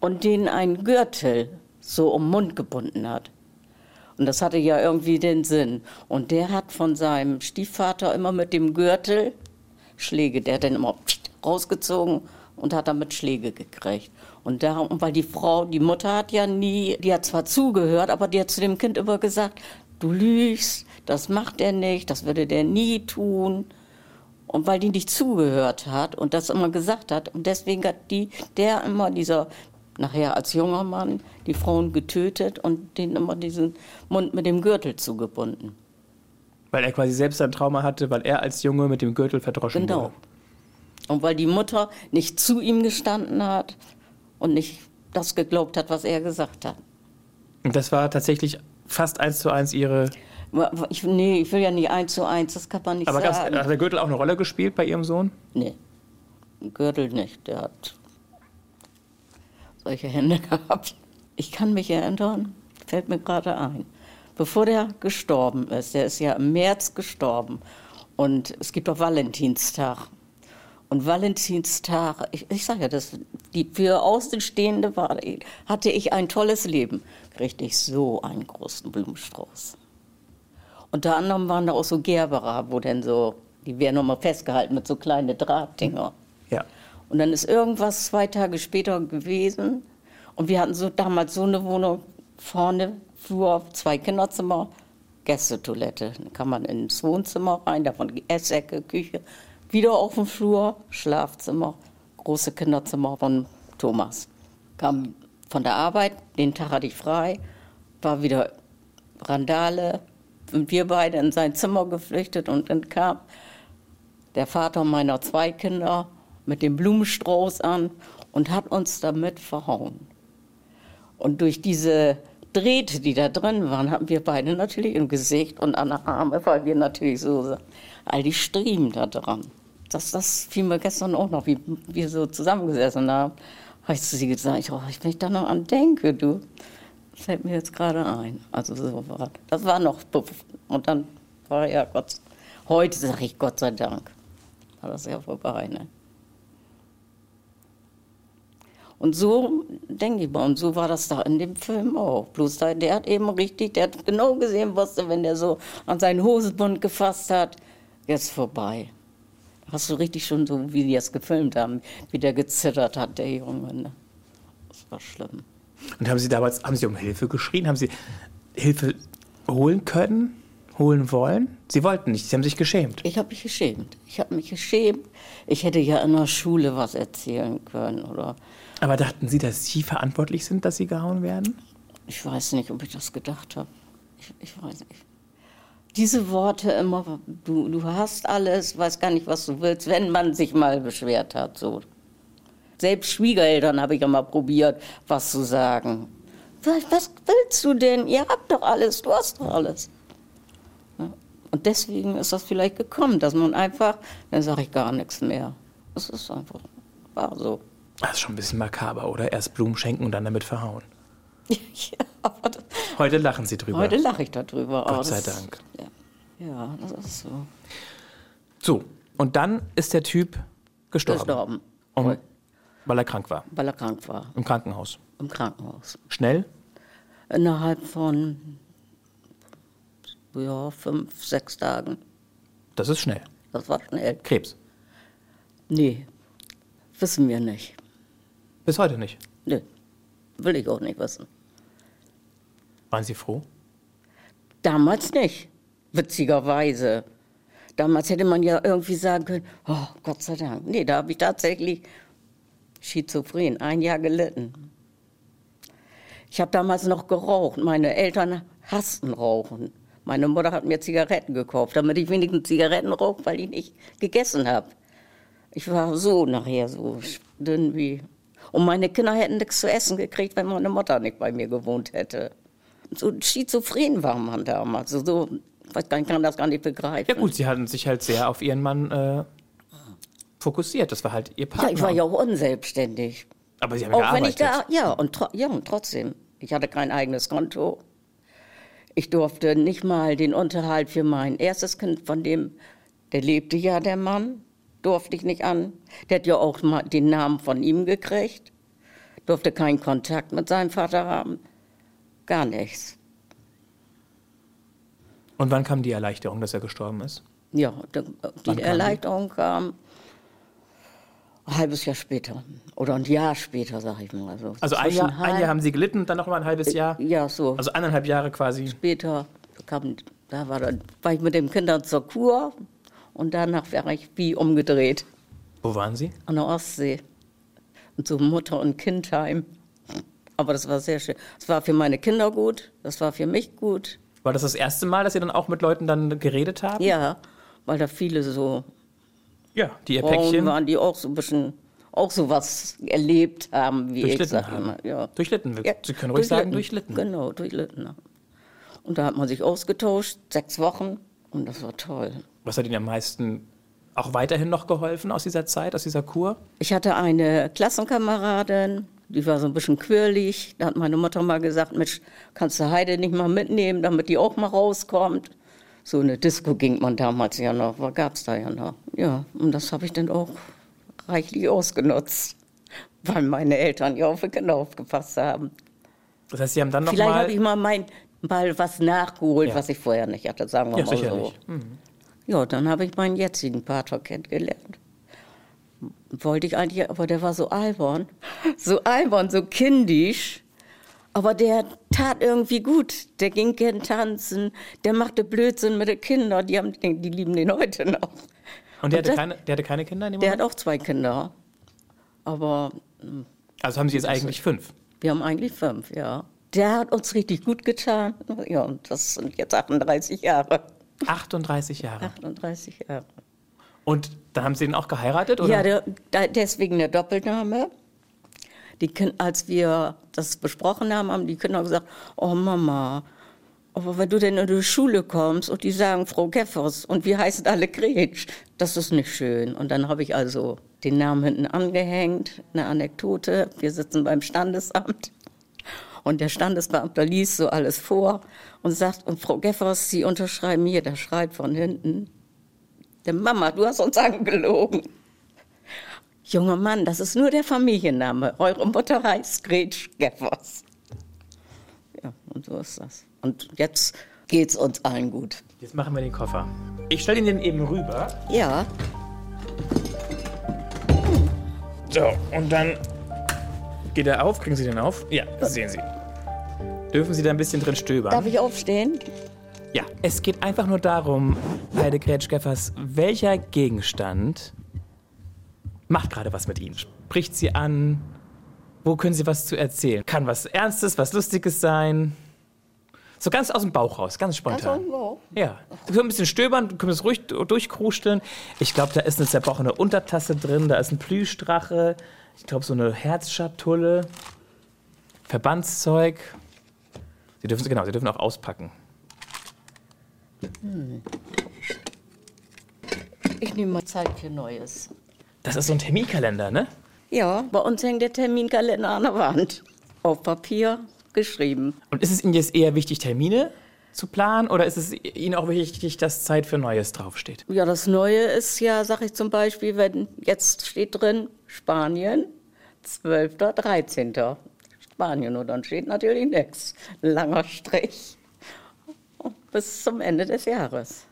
und denen einen Gürtel so um den Mund gebunden hat. Und das hatte ja irgendwie den Sinn. Und der hat von seinem Stiefvater immer mit dem Gürtel Schläge, der hat dann immer rausgezogen und hat damit Schläge gekriegt. Und darum, weil die Frau, die Mutter hat ja nie, die hat zwar zugehört, aber die hat zu dem Kind immer gesagt, du lügst, das macht er nicht, das würde der nie tun. Und weil die nicht zugehört hat und das immer gesagt hat, und deswegen hat die, der immer, dieser, nachher als junger Mann, die Frauen getötet und denen immer diesen Mund mit dem Gürtel zugebunden. Weil er quasi selbst ein Trauma hatte, weil er als Junge mit dem Gürtel verdroschen genau. wurde. Und weil die Mutter nicht zu ihm gestanden hat und nicht das geglaubt hat, was er gesagt hat. Und das war tatsächlich fast eins zu eins ihre. Ich, nee, ich will ja nicht eins zu eins, das kann man nicht Aber sagen. hat der Gürtel auch eine Rolle gespielt bei ihrem Sohn? Nee, Gürtel nicht. Der hat solche Hände gehabt. Ich kann mich erinnern, fällt mir gerade ein, bevor der gestorben ist, der ist ja im März gestorben und es gibt auch Valentinstag. Und Valentinstag, ich, ich sage ja, das, die, für Außenstehende war, hatte ich ein tolles Leben. Kriegte ich so einen großen Blumenstrauß. Unter anderem waren da auch so Gerberer, wo dann so, die werden nochmal festgehalten mit so kleinen Drahtdinger. Ja. Und dann ist irgendwas zwei Tage später gewesen. Und wir hatten so damals so eine Wohnung vorne, Flur, zwei Kinderzimmer, Gästetoilette. Dann kann man ins Wohnzimmer rein, davon Essecke, Küche wieder auf dem Flur, Schlafzimmer, große Kinderzimmer von Thomas. Kam von der Arbeit, den Tag hatte ich frei, war wieder Randale und wir beide in sein Zimmer geflüchtet und dann kam der Vater meiner zwei Kinder mit dem Blumenstrauß an und hat uns damit verhauen. Und durch diese Drähte, die da drin waren, haben wir beide natürlich im Gesicht und an der Arme, weil wir natürlich so all die Striemen da dran. Das, das fiel mir gestern auch noch, wie wir so zusammengesessen haben. Habe ich zu sie gesagt, oh, wenn ich da noch an denke, du, fällt mir jetzt gerade ein. Also so war das war noch, und dann war ja Gott, heute sage ich Gott sei Dank, war das ja vorbei. Ne? Und so denke ich mal, und so war das da in dem Film auch. Bloß der, der hat eben richtig, der hat genau gesehen, was wenn der so an seinen Hosenbund gefasst hat, jetzt vorbei. Hast du richtig schon so, wie die es gefilmt haben, wie der gezittert hat, der Junge. Ne? Das war schlimm. Und haben Sie damals, haben Sie um Hilfe geschrien? Haben Sie Hilfe holen können, holen wollen? Sie wollten nicht, Sie haben sich geschämt. Ich habe mich geschämt. Ich habe mich geschämt. Ich hätte ja in der Schule was erzählen können, oder? Aber dachten Sie, dass Sie verantwortlich sind, dass Sie gehauen werden? Ich weiß nicht, ob ich das gedacht habe. Ich, ich weiß nicht diese Worte immer, du, du hast alles, weiß gar nicht, was du willst, wenn man sich mal beschwert hat. So. Selbst Schwiegereltern habe ich immer probiert, was zu sagen. Was, was willst du denn? Ihr habt doch alles, du hast doch alles. Und deswegen ist das vielleicht gekommen, dass man einfach, dann sage ich gar nichts mehr. Das ist einfach, war so. Das ist schon ein bisschen makaber, oder? Erst Blumen schenken und dann damit verhauen. ja, aber das, Heute lachen Sie drüber. Heute lache ich darüber. Gott sei das, Dank. Ja, ja, das ist so. So, und dann ist der Typ gestorben. Gestorben. Um, weil er krank war. Weil er krank war. Im Krankenhaus. Im Krankenhaus. Schnell? Innerhalb von ja, fünf, sechs Tagen. Das ist schnell. Das war schnell. Krebs? Nee, wissen wir nicht. Bis heute nicht? Nee, will ich auch nicht wissen. Waren Sie froh? Damals nicht, witzigerweise. Damals hätte man ja irgendwie sagen können, oh Gott sei Dank. Nee, da habe ich tatsächlich schizophren, ein Jahr gelitten. Ich habe damals noch geraucht. Meine Eltern hassten Rauchen. Meine Mutter hat mir Zigaretten gekauft, damit ich wenigstens Zigaretten rauche, weil ich nicht gegessen habe. Ich war so nachher so dünn wie. Und meine Kinder hätten nichts zu essen gekriegt, wenn meine Mutter nicht bei mir gewohnt hätte. So schizophren war man damals. So, ich gar nicht, kann das gar nicht begreifen. Ja gut, Sie hatten sich halt sehr auf Ihren Mann äh, fokussiert. Das war halt Ihr Partner. Ja, ich war ja auch unselbstständig. Aber Sie haben Auch gearbeitet. wenn ich da, ja und, ja, und trotzdem. Ich hatte kein eigenes Konto. Ich durfte nicht mal den Unterhalt für mein erstes Kind, von dem, der lebte ja, der Mann. durfte ich nicht an. Der hat ja auch mal den Namen von ihm gekriegt. Durfte keinen Kontakt mit seinem Vater haben. Gar nichts. Und wann kam die Erleichterung, dass er gestorben ist? Ja, die, die Erleichterung kam ein halbes Jahr später. Oder ein Jahr später, sag ich mal. So. Also ein Jahr, ein Jahr haben Sie gelitten und dann noch mal ein halbes Jahr? Ja, so. Also eineinhalb Jahre quasi? Später kam, da war, dann, war ich mit den Kindern zur Kur und danach wäre ich wie umgedreht. Wo waren Sie? An der Ostsee. Und so Mutter- und Kindheim. Aber das war sehr schön. Es war für meine Kinder gut, das war für mich gut. War das das erste Mal, dass Sie dann auch mit Leuten dann geredet haben? Ja, weil da viele so ja, die ihr Päckchen waren, die auch so ein bisschen auch so was erlebt haben, wie ich sag haben. immer. Ja. Durchlitten. Ja, Sie können ruhig sagen, durchlitten. Genau, durchlitten. Und da hat man sich ausgetauscht, sechs Wochen, und das war toll. Was hat Ihnen am meisten auch weiterhin noch geholfen aus dieser Zeit, aus dieser Kur? Ich hatte eine Klassenkameradin, die war so ein bisschen quirlig. Da hat meine Mutter mal gesagt, Mensch, kannst du Heide nicht mal mitnehmen, damit die auch mal rauskommt. So eine Disco ging man damals ja noch, gab es da ja noch. Ja, und das habe ich dann auch reichlich ausgenutzt, weil meine Eltern ja auf die Kinder aufgepasst haben. Das heißt, Sie haben dann noch Vielleicht habe ich mal, mein, mal was nachgeholt, ja. was ich vorher nicht hatte, sagen wir ja, mal so. Mhm. Ja, dann habe ich meinen jetzigen Pater kennengelernt. Wollte ich eigentlich, aber der war so albern. So albern, so kindisch. Aber der tat irgendwie gut. Der ging gern tanzen, der machte Blödsinn mit den Kindern. Die, haben, die lieben den heute noch. Und der, Und hatte, das, keine, der hatte keine Kinder? der hat auch zwei Kinder. Aber. Hm, also haben Sie jetzt eigentlich fünf? Wir haben eigentlich fünf, ja. Der hat uns richtig gut getan. Ja, und das sind jetzt 38 Jahre. 38 Jahre. 38 Jahre. Und da haben Sie ihn auch geheiratet? Oder? Ja, der, deswegen der Doppelname. Die kind, als wir das besprochen haben, haben die Kinder gesagt, oh Mama, aber wenn du denn in die Schule kommst und die sagen Frau Geffers und wir heißen alle Gretsch, das ist nicht schön. Und dann habe ich also den Namen hinten angehängt, eine Anekdote. Wir sitzen beim Standesamt und der Standesbeamte liest so alles vor und sagt, und Frau Geffers, Sie unterschreiben hier, der schreibt von hinten, der Mama, du hast uns angelogen. Junger Mann, das ist nur der Familienname. Eure Mutter heißt Gretsch Geffers. Ja, und so ist das. Und jetzt geht's uns allen gut. Jetzt machen wir den Koffer. Ich stelle ihn den eben rüber. Ja. So, und dann geht er auf. Kriegen Sie den auf? Ja, sehen Sie. Dürfen Sie da ein bisschen drin stöbern? Darf ich aufstehen? Ja, es geht einfach nur darum, Heide Gretsch-Geffers, welcher Gegenstand macht gerade was mit Ihnen? Spricht Sie an? Wo können Sie was zu erzählen? Kann was Ernstes, was Lustiges sein? So ganz aus dem Bauch raus, ganz spontan. Ganz aus dem? Ja. Du kannst ein bisschen stöbern, du kannst ruhig durchkrusteln. Ich glaube, da ist eine zerbrochene Untertasse drin, da ist ein Plüschdrache, ich glaube, so eine Herzschatulle, Verbandszeug. Sie dürfen, genau, Sie dürfen auch auspacken. Hm. Ich nehme mal Zeit für Neues. Das ist so ein Terminkalender, ne? Ja, bei uns hängt der Terminkalender an der Wand. Auf Papier, geschrieben. Und ist es Ihnen jetzt eher wichtig, Termine zu planen oder ist es Ihnen auch wichtig, dass Zeit für Neues draufsteht? Ja, das Neue ist ja, sag ich zum Beispiel, wenn jetzt steht drin Spanien, 12. 13. Spanien und dann steht natürlich nichts. Langer Strich bis zum Ende des Jahres.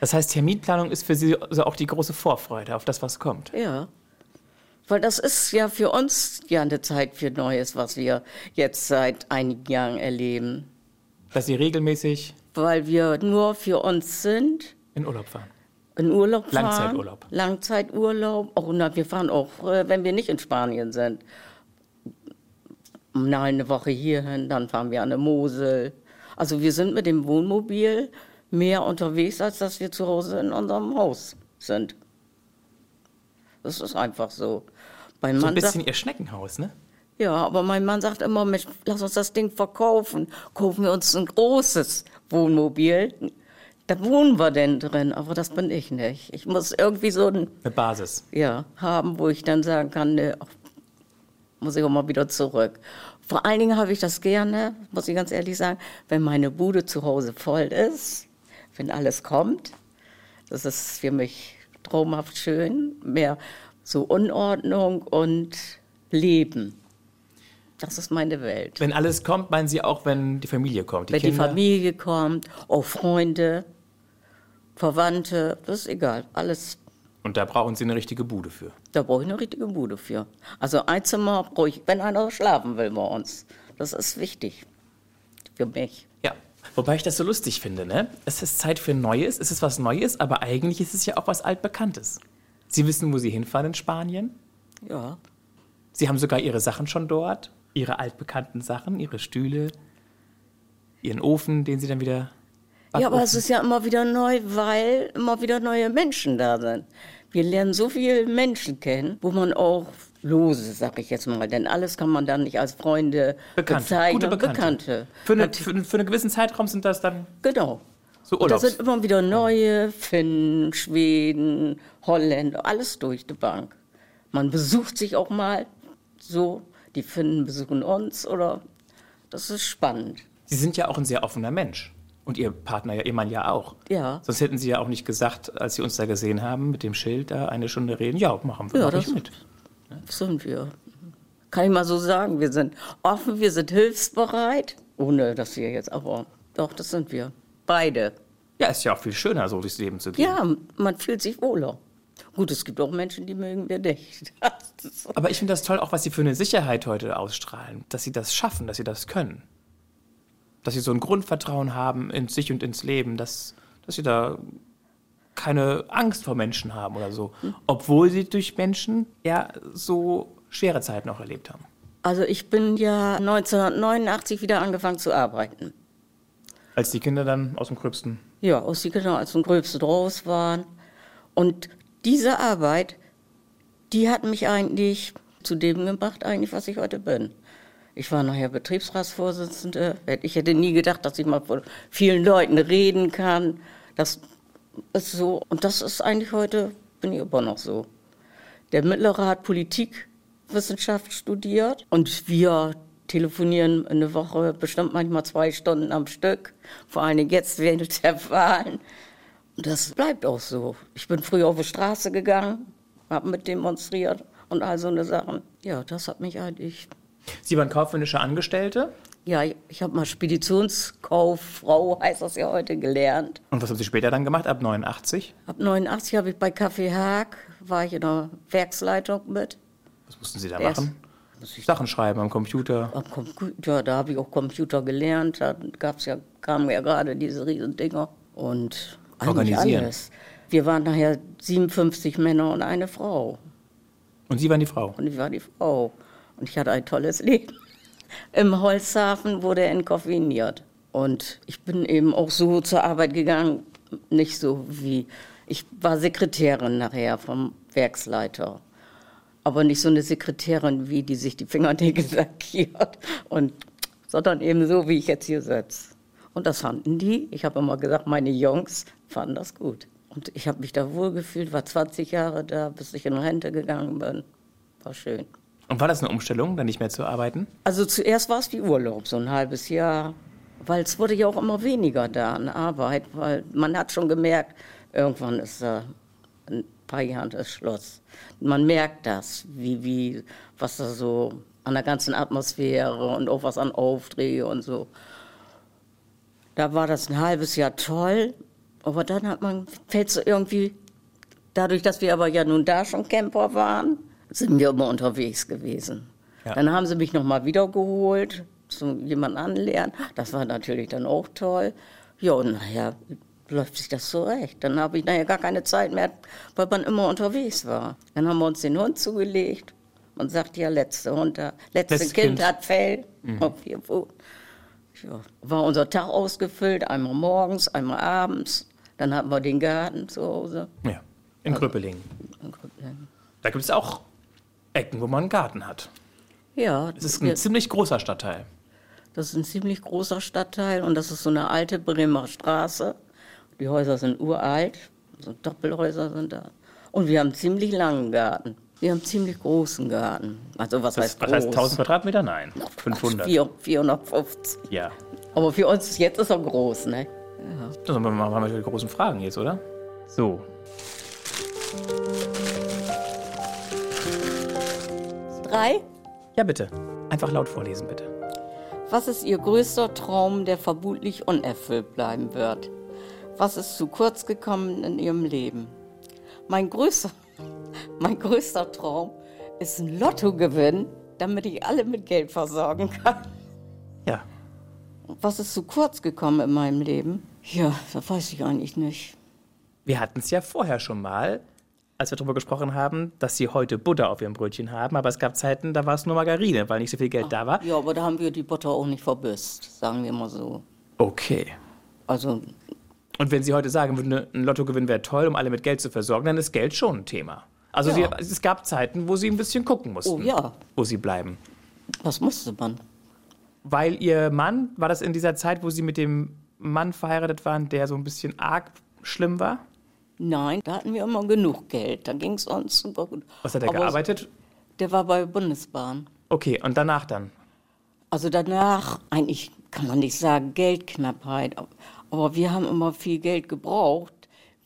Das heißt, Terminplanung ist für Sie also auch die große Vorfreude auf das, was kommt. Ja. Weil das ist ja für uns ja eine Zeit für Neues, was wir jetzt seit einigen Jahren erleben. Dass Sie regelmäßig. Weil wir nur für uns sind. In Urlaub fahren. In Urlaub fahren. Langzeiturlaub. Langzeiturlaub. Oh, na, wir fahren auch, äh, wenn wir nicht in Spanien sind. Mal eine Woche hierhin, dann fahren wir an der Mosel. Also wir sind mit dem Wohnmobil mehr unterwegs, als dass wir zu Hause in unserem Haus sind. Das ist einfach so. Mein so ein bisschen sagt, ihr Schneckenhaus, ne? Ja, aber mein Mann sagt immer, lass uns das Ding verkaufen. Kaufen wir uns ein großes Wohnmobil. Da wohnen wir denn drin, aber das bin ich nicht. Ich muss irgendwie so ein, eine Basis ja, haben, wo ich dann sagen kann, ne, muss ich auch mal wieder zurück. Vor allen Dingen habe ich das gerne, muss ich ganz ehrlich sagen, wenn meine Bude zu Hause voll ist, wenn alles kommt. Das ist für mich traumhaft schön. Mehr so Unordnung und Leben. Das ist meine Welt. Wenn alles kommt, meinen Sie auch, wenn die Familie kommt? Die wenn Kinder? die Familie kommt, auch Freunde, Verwandte, das ist egal. Alles. Und da brauchen Sie eine richtige Bude für? Da brauche ich eine richtige Bude für. Also ein Zimmer brauche ich, wenn einer schlafen will bei uns. Das ist wichtig für mich. Wobei ich das so lustig finde. Ne? Es ist Zeit für Neues, es ist was Neues, aber eigentlich ist es ja auch was Altbekanntes. Sie wissen, wo Sie hinfahren in Spanien? Ja. Sie haben sogar Ihre Sachen schon dort, Ihre altbekannten Sachen, Ihre Stühle, Ihren Ofen, den Sie dann wieder. Backofen. Ja, aber es ist ja immer wieder neu, weil immer wieder neue Menschen da sind. Wir lernen so viele Menschen kennen, wo man auch lose, sag ich jetzt mal, denn alles kann man dann nicht als Freunde Bekannte, bezeichnen. Gute Bekannte. Bekannte. Für, eine, für, für, einen gewissen Zeitraum sind das dann. Genau. So Urlaubs. Und da sind immer wieder neue Finnen, Schweden, Holländer, alles durch die Bank. Man besucht sich auch mal so, die Finnen besuchen uns oder das ist spannend. Sie sind ja auch ein sehr offener Mensch. Und Ihr Partner, Ihr Mann ja auch. Ja. Sonst hätten Sie ja auch nicht gesagt, als Sie uns da gesehen haben, mit dem Schild da eine Stunde reden, ja, machen wir ja, mach das mit. Sind wir. Kann ich mal so sagen. Wir sind offen, wir sind hilfsbereit. Ohne dass wir jetzt aber. Doch, das sind wir. Beide. Ja, ist ja auch viel schöner, so durchs Leben zu gehen. Ja, man fühlt sich wohler. Gut, es gibt auch Menschen, die mögen wir nicht. Aber ich finde das toll, auch was Sie für eine Sicherheit heute ausstrahlen. Dass Sie das schaffen, dass Sie das können. Dass Sie so ein Grundvertrauen haben in sich und ins Leben, dass, dass Sie da keine Angst vor Menschen haben oder so. Obwohl Sie durch Menschen ja so schwere Zeiten auch erlebt haben. Also ich bin ja 1989 wieder angefangen zu arbeiten. Als die Kinder dann aus dem Gröbsten? Ja, als die Kinder aus dem Gröbsten raus waren. Und diese Arbeit, die hat mich eigentlich zu dem gebracht, eigentlich, was ich heute bin. Ich war nachher Betriebsratsvorsitzende. Ich hätte nie gedacht, dass ich mal vor vielen Leuten reden kann. Das ist so. Und das ist eigentlich heute, bin ich immer noch so. Der Mittlere hat Politikwissenschaft studiert und wir telefonieren eine Woche bestimmt manchmal zwei Stunden am Stück. Vor Dingen jetzt während der Wahlen. Das bleibt auch so. Ich bin früher auf die Straße gegangen, habe mit demonstriert und all so eine Sachen. Ja, das hat mich eigentlich. Sie waren kaufmännische Angestellte? Ja, ich habe mal Speditionskauffrau, heißt das ja heute, gelernt. Und was haben Sie später dann gemacht, ab 89? Ab 89 habe ich bei Kaffee Haag, war ich in der Werksleitung mit. Was mussten Sie da der machen? Sachen schreiben am Computer. Am Computer, da habe ich auch Computer gelernt. Da gab's ja, kamen ja gerade diese riesen Dinger. Und Organisieren. alles. Wir waren nachher 57 Männer und eine Frau. Und Sie waren die Frau? Und ich war die Frau. Und ich hatte ein tolles Leben. Im Holzhafen wurde entkoffiniert. Und ich bin eben auch so zur Arbeit gegangen, nicht so wie. Ich war Sekretärin nachher vom Werksleiter aber nicht so eine Sekretärin, wie die sich die Fingernägel lackiert, und, sondern eben so, wie ich jetzt hier sitze. Und das fanden die. Ich habe immer gesagt, meine Jungs fanden das gut. Und ich habe mich da wohlgefühlt, war 20 Jahre da, bis ich in Rente gegangen bin. War schön. Und war das eine Umstellung, dann nicht mehr zu arbeiten? Also zuerst war es wie Urlaub, so ein halbes Jahr. Weil es wurde ja auch immer weniger da an Arbeit, weil man hat schon gemerkt, irgendwann ist da ein paar Jahren das Schloss man merkt das, wie, wie, was da so an der ganzen Atmosphäre und auch was an Aufträge und so. Da war das ein halbes Jahr toll, aber dann hat man, fällt so irgendwie, dadurch, dass wir aber ja nun da schon Camper waren, sind wir immer unterwegs gewesen. Ja. Dann haben sie mich nochmal wiedergeholt, zum jemanden anlernen. Das war natürlich dann auch toll. Ja, und nachher läuft sich das so recht. Dann habe ich nachher gar keine Zeit mehr, weil man immer unterwegs war. Dann haben wir uns den Hund zugelegt. Man sagt ja, letzte Hund, letzte kind, kind, hat Fell mhm. auf vier Pfoten. Ja, war unser Tag ausgefüllt, einmal morgens, einmal abends. Dann hatten wir den Garten zu Hause. Ja, in also, Krüppelingen. In Krüppelingen. Da gibt es auch Ecken, wo man einen Garten hat. Ja. Es ist ein ziemlich großer Stadtteil. Das ist ein ziemlich großer Stadtteil und das ist so eine alte Bremer Straße. Die Häuser sind uralt, so Doppelhäuser sind da. Und wir haben einen ziemlich langen Garten. Wir haben einen ziemlich großen Garten. Also was das, heißt groß? Was heißt 1000 Quadratmeter? Nein, 500. 450. Ja. Aber für uns jetzt ist er groß, ne? Ja. Das haben wir die großen Fragen jetzt, oder? So. Drei? Ja, bitte. Einfach laut vorlesen, bitte. Was ist Ihr größter Traum, der vermutlich unerfüllt bleiben wird? Was ist zu kurz gekommen in Ihrem Leben? Mein größter, mein größter Traum ist ein Lottogewinn, damit ich alle mit Geld versorgen kann. Ja. Was ist zu kurz gekommen in meinem Leben? Ja, das weiß ich eigentlich nicht. Wir hatten es ja vorher schon mal, als wir darüber gesprochen haben, dass sie heute Butter auf ihrem Brötchen haben, aber es gab Zeiten, da war es nur Margarine, weil nicht so viel Geld da war. Ja, aber da haben wir die Butter auch nicht verbisst, sagen wir mal so. Okay. Also, Und wenn Sie heute sagen würden, ein Lottogewinn wäre toll, um alle mit Geld zu versorgen, dann ist Geld schon ein Thema. Also Ja. Sie, es gab Zeiten, wo Sie ein bisschen gucken mussten, Oh ja. wo Sie bleiben. was musste man? Weil Ihr Mann, war das in dieser Zeit, wo Sie mit dem Mann verheiratet waren, der so ein bisschen arg schlimm war? Nein, da hatten wir immer genug Geld. Da ging es uns super gut. Was hat er Aber gearbeitet? Der war bei Bundesbahn. Okay, und danach dann? Also danach, eigentlich kann man nicht sagen Geldknappheit, aber wir haben immer viel Geld gebraucht.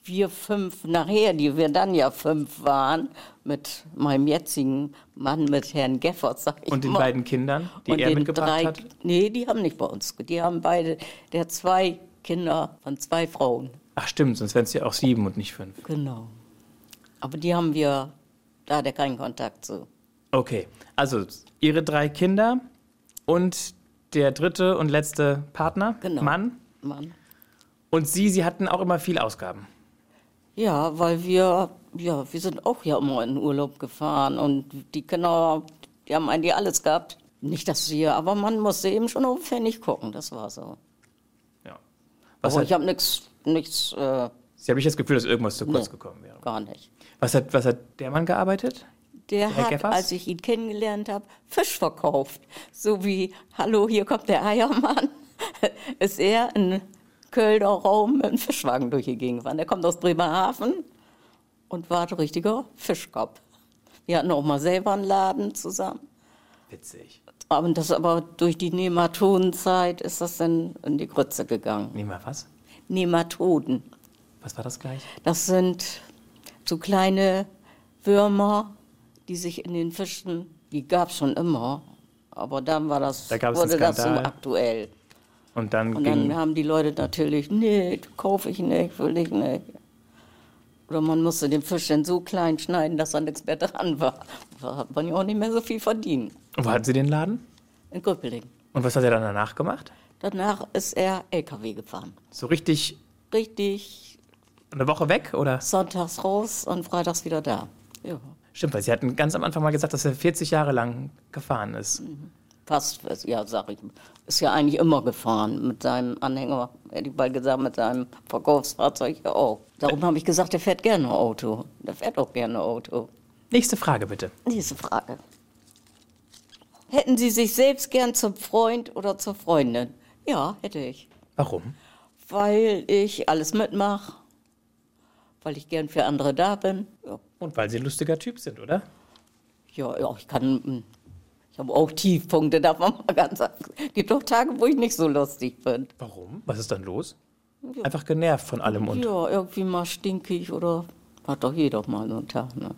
Wir fünf nachher, die wir dann ja fünf waren, mit meinem jetzigen Mann, mit Herrn Geffert, sag ich Und den mal. beiden Kindern, die Und er mitgebracht drei, hat? Nee, die haben nicht bei uns. Die haben beide, der hat zwei Kinder von zwei Frauen. Ach stimmt, sonst wären es ja auch sieben und nicht fünf. Genau. Aber die haben wir, da hat er keinen Kontakt zu. Okay, also Ihre drei Kinder und der dritte und letzte Partner, Genau. Mann. Mann. Und Sie, Sie hatten auch immer viel Ausgaben. Ja, weil wir, ja, wir sind auch ja immer in den Urlaub gefahren und die Kinder, die haben eigentlich alles gehabt. Nicht, dass wir, aber man musste eben schon auf den Pfennig gucken, das war so. Was aber hat, ich habe nichts, nichts, äh, Sie haben nicht das Gefühl, dass irgendwas zu kurz Nee. gekommen wäre. gar nicht. Was hat, was hat der Mann gearbeitet? Der Herr hat, als ich ihn kennengelernt habe, Fisch verkauft. So wie, hallo, hier kommt der Eiermann. Ist er in Kölner Raum mit einem Fischwagen durch die Gegend gefahren. Der kommt aus Bremerhaven und war ein richtiger Fischkopf. Wir hatten auch mal selber einen Laden zusammen. Witzig. Aber das aber durch die Nematodenzeit ist das dann in die Grütze gegangen. Nehmen was? Nematoden. Was war das gleich? Das sind so kleine Würmer, die sich in den Fischen, die gab es schon immer, aber dann war das, Da wurde das so aktuell. Und dann Und dann haben die Leute natürlich, nee, kaufe ich nicht, will ich nicht. Oder man musste den Fisch dann so klein schneiden, dass da nichts mehr dran war. Da hat man ja auch nicht mehr so viel verdient. Und wo hatten Sie den Laden? In Grüppeling. Und was hat er dann danach gemacht? Danach ist er LKW gefahren. So richtig Richtig eine Woche weg oder? sonntags raus und freitags wieder da. Ja, Stimmt, weil Sie hatten ganz am Anfang mal gesagt, dass er 40 Jahre lang gefahren ist. fast, ja, sag ich. Ist ja eigentlich immer gefahren mit seinem Anhänger, hätte ich bald gesagt, mit seinem Verkaufsfahrzeug ja auch. Darum habe ich gesagt, der fährt gerne Auto. Der fährt auch gerne Auto. Nächste Frage bitte. Nächste Frage. Hätten Sie sich selbst gern zum Freund oder zur Freundin? Ja, hätte ich. Warum? Weil ich alles mitmache, weil ich gern für andere da bin. Ja, Und weil Sie ein lustiger Typ sind, oder? ja, ja ich kann. Ich habe auch Tiefpunkte, darf man mal ganz sagen. Es gibt auch Tage, wo ich nicht so lustig bin. Warum? Was ist dann los? Einfach genervt von allem und Ja, irgendwie mal stinkig oder hat doch jeder mal so einen Tag. Ne?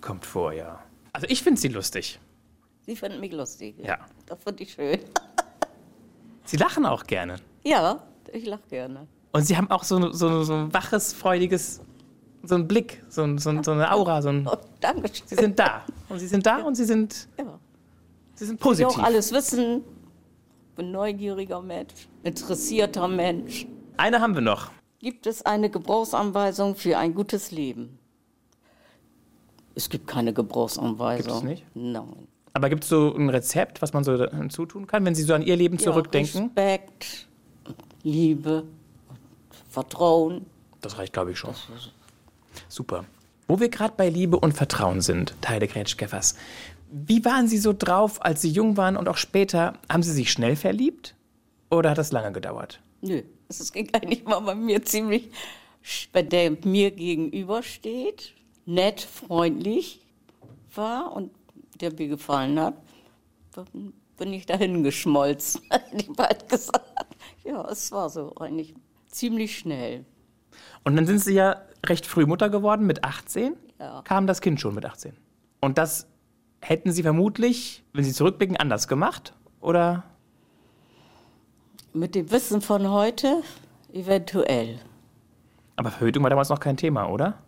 kommt vor, ja. Also ich finde Sie lustig. Sie finden mich lustig. Ja. Das finde ich schön. Sie lachen auch gerne. Ja, ich lache gerne. Und Sie haben auch so, so, so ein waches, freudiges, so ein Blick, so, ein- so, ein- so eine Aura. So ein, Oh, Dankeschön. Sie sind da. Und Sie sind da und Sie sind, ja. Sie sind Ich positiv. auch alles wissen. Bin neugieriger Mensch, interessierter Mensch. Eine haben wir noch. Gibt es eine Gebrauchsanweisung für ein gutes Leben? Es gibt keine Gebrauchsanweisung. Gibt es nicht? Nein. Aber gibt es so ein Rezept, was man so hinzutun kann, wenn Sie so an Ihr Leben zurückdenken? Ja, Respekt, Liebe, Vertrauen. Das reicht, glaube ich, schon. Super. Wo wir gerade bei Liebe und Vertrauen sind, Teile Gretsch-Geffers. Wie waren Sie so drauf, als Sie jung waren und auch später? Haben Sie sich schnell verliebt? Oder hat das lange gedauert? Nö, es ging eigentlich mal bei mir ziemlich, wenn der mir gegenübersteht, nett, freundlich war und der mir gefallen hat, dann bin ich dahin geschmolzen, hätte ich bald gesagt. Ja, es war so eigentlich ziemlich schnell. Und dann sind Sie ja recht früh Mutter geworden, mit 18. Ja. Kam das Kind schon mit 18. Und das hätten Sie vermutlich, wenn Sie zurückblicken, anders gemacht? Oder? Mit dem Wissen von heute eventuell. Aber Verhütung war damals noch kein Thema, oder?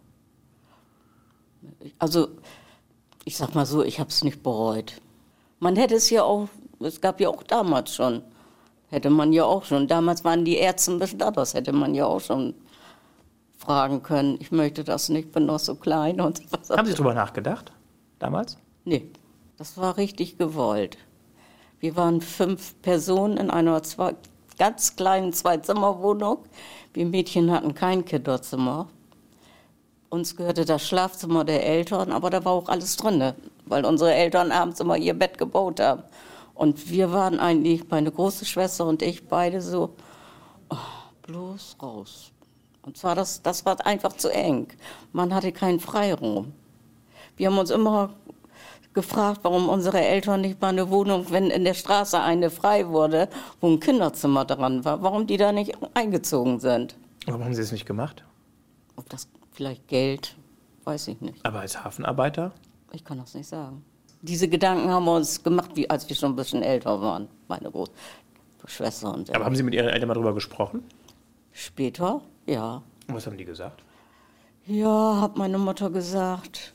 Also, ich sag mal so, ich habe es nicht bereut. Man hätte es ja auch, es gab ja auch damals schon, hätte man ja auch schon, damals waren die Ärzte ein bisschen anders, hätte man ja auch schon fragen können, ich möchte das nicht, bin noch so klein und was. Haben Sie drüber nachgedacht, damals? Nee, das war richtig gewollt. Wir waren fünf Personen in einer zwei, ganz kleinen Zwei-Zimmer-Wohnung. Wir Mädchen hatten kein Kinderzimmer. Uns gehörte das Schlafzimmer der Eltern, aber da war auch alles drin, weil unsere Eltern abends immer ihr Bett gebaut haben. Und wir waren eigentlich, meine große Schwester und ich, beide so, oh, bloß raus. Und zwar, das, das war einfach zu eng. Man hatte keinen Freiraum. Wir haben uns immer gefragt, warum unsere Eltern nicht mal eine Wohnung, wenn in der Straße eine frei wurde, wo ein Kinderzimmer dran war, warum die da nicht eingezogen sind. Warum haben Sie es nicht gemacht? Ob das vielleicht Geld, weiß ich nicht. Aber als Hafenarbeiter? Ich kann das nicht sagen. Diese Gedanken haben wir uns gemacht, wie als wir schon ein bisschen älter waren, meine große Schwester und ich. Aber haben Sie mit Ihren Eltern mal drüber gesprochen? Später, ja. Und was haben die gesagt? Ja, hat meine Mutter gesagt.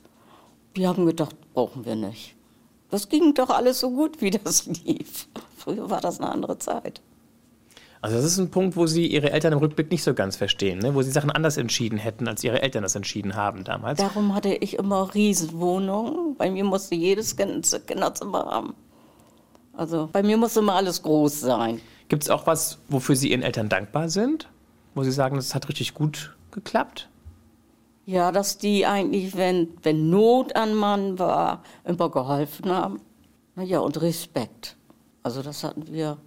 Wir haben gedacht, brauchen wir nicht. Das ging doch alles so gut, wie das lief. Früher war das eine andere Zeit. Also das ist ein Punkt, wo Sie Ihre Eltern im Rückblick nicht so ganz verstehen, ne? wo Sie Sachen anders entschieden hätten, als Ihre Eltern das entschieden haben damals. Darum hatte ich immer Riesenwohnungen. Bei mir musste jedes Kind ein Kinderzimmer haben. Also bei mir musste immer alles groß sein. Gibt es auch was, wofür Sie Ihren Eltern dankbar sind? Wo Sie sagen, das hat richtig gut geklappt? Ja, dass die eigentlich, wenn, wenn Not an Mann war, immer geholfen haben. Naja, und Respekt. Also das hatten wir,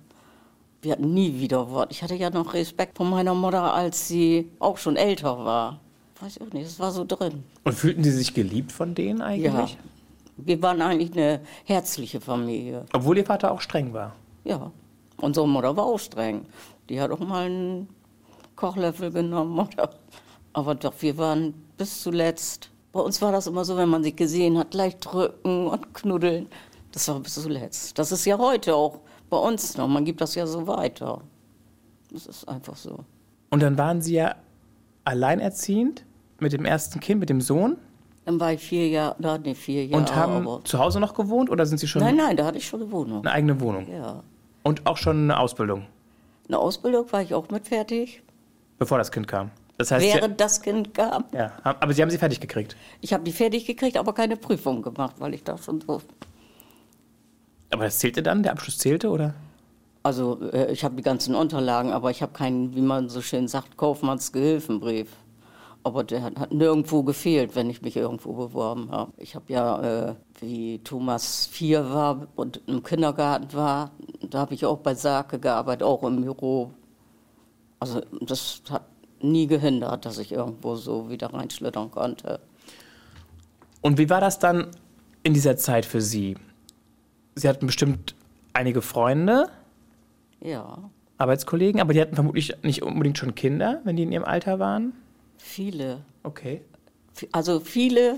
wir hatten nie wieder Wort. Ich hatte ja noch Respekt von meiner Mutter, als sie auch schon älter war. Weiß ich auch nicht, es war so drin. Und fühlten Sie sich geliebt von denen eigentlich? Ja. Wir waren eigentlich eine herzliche Familie. Obwohl Ihr Vater auch streng war? Ja, unsere Mutter war auch streng. Die hat auch mal einen Kochlöffel genommen. Oder? Aber doch, wir waren bis zuletzt. Bei uns war das immer so, wenn man sich gesehen hat, gleich drücken und knuddeln. Das war bis zuletzt. Das ist ja heute auch bei uns noch. Man gibt das ja so weiter. Das ist einfach so. Und dann waren Sie ja alleinerziehend mit dem ersten Kind, mit dem Sohn? Dann war ich vier Jahre, da nee, vier Jahre. Und haben aber- zu Hause noch gewohnt oder sind Sie schon Nein, nein, da hatte ich schon eine Wohnung. eine eigene Wohnung? Ja. Und auch schon eine Ausbildung, Eine Ausbildung war ich auch mit fertig, bevor das Kind kam? Das heißt, während das Kind kam. ja, aber Sie haben sie fertig gekriegt. Ich habe die fertig gekriegt, aber keine Prüfung gemacht, weil ich da schon so. Aber das zählte dann? Der Abschluss zählte, oder? Also, äh, ich habe die ganzen Unterlagen, aber ich habe keinen, wie man so schön sagt, Kaufmannsgehilfenbrief. Aber der hat, hat nirgendwo gefehlt, wenn ich mich irgendwo beworben habe. Ich habe ja, äh, wie Thomas vier war und im Kindergarten war, da habe ich auch bei Sake gearbeitet, auch im Büro. Also, das hat nie gehindert, dass ich irgendwo so wieder reinschlittern konnte. Und wie war das dann in dieser Zeit für Sie? Sie hatten bestimmt einige Freunde, Ja, Arbeitskollegen, aber die hatten vermutlich nicht unbedingt schon Kinder, wenn die in ihrem Alter waren. viele. Okay. Also viele,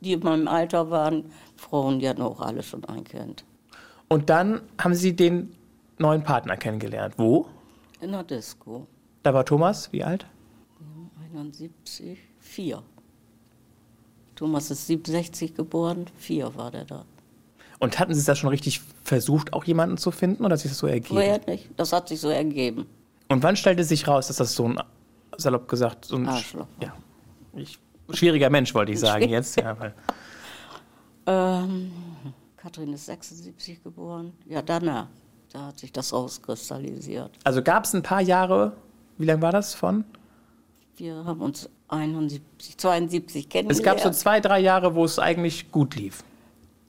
die in meinem Alter waren, Frauen, die hatten auch alle schon ein Kind. Und dann haben Sie den neuen Partner kennengelernt. Wo? In der Disco. Da war Thomas, wie alt? 71, 4. Thomas ist 67 geboren, 4 war der da. Und hatten Sie das schon richtig versucht, auch jemanden zu finden oder hat sich das so ergeben? Vorher nicht, das hat sich so ergeben. Und wann stellte sich raus, dass das so ein, salopp gesagt, so ein Arschloch ja, ich, schwieriger Mensch, wollte ich sagen jetzt. Ja, weil, Ähm, Kathrin ist 76 geboren, ja danach, da hat sich das rauskristallisiert. also gab es ein paar Jahre, wie lange war das von? Wir haben uns 71, 72 Es kennengelernt. gab so zwei, drei Jahre, wo es eigentlich gut lief.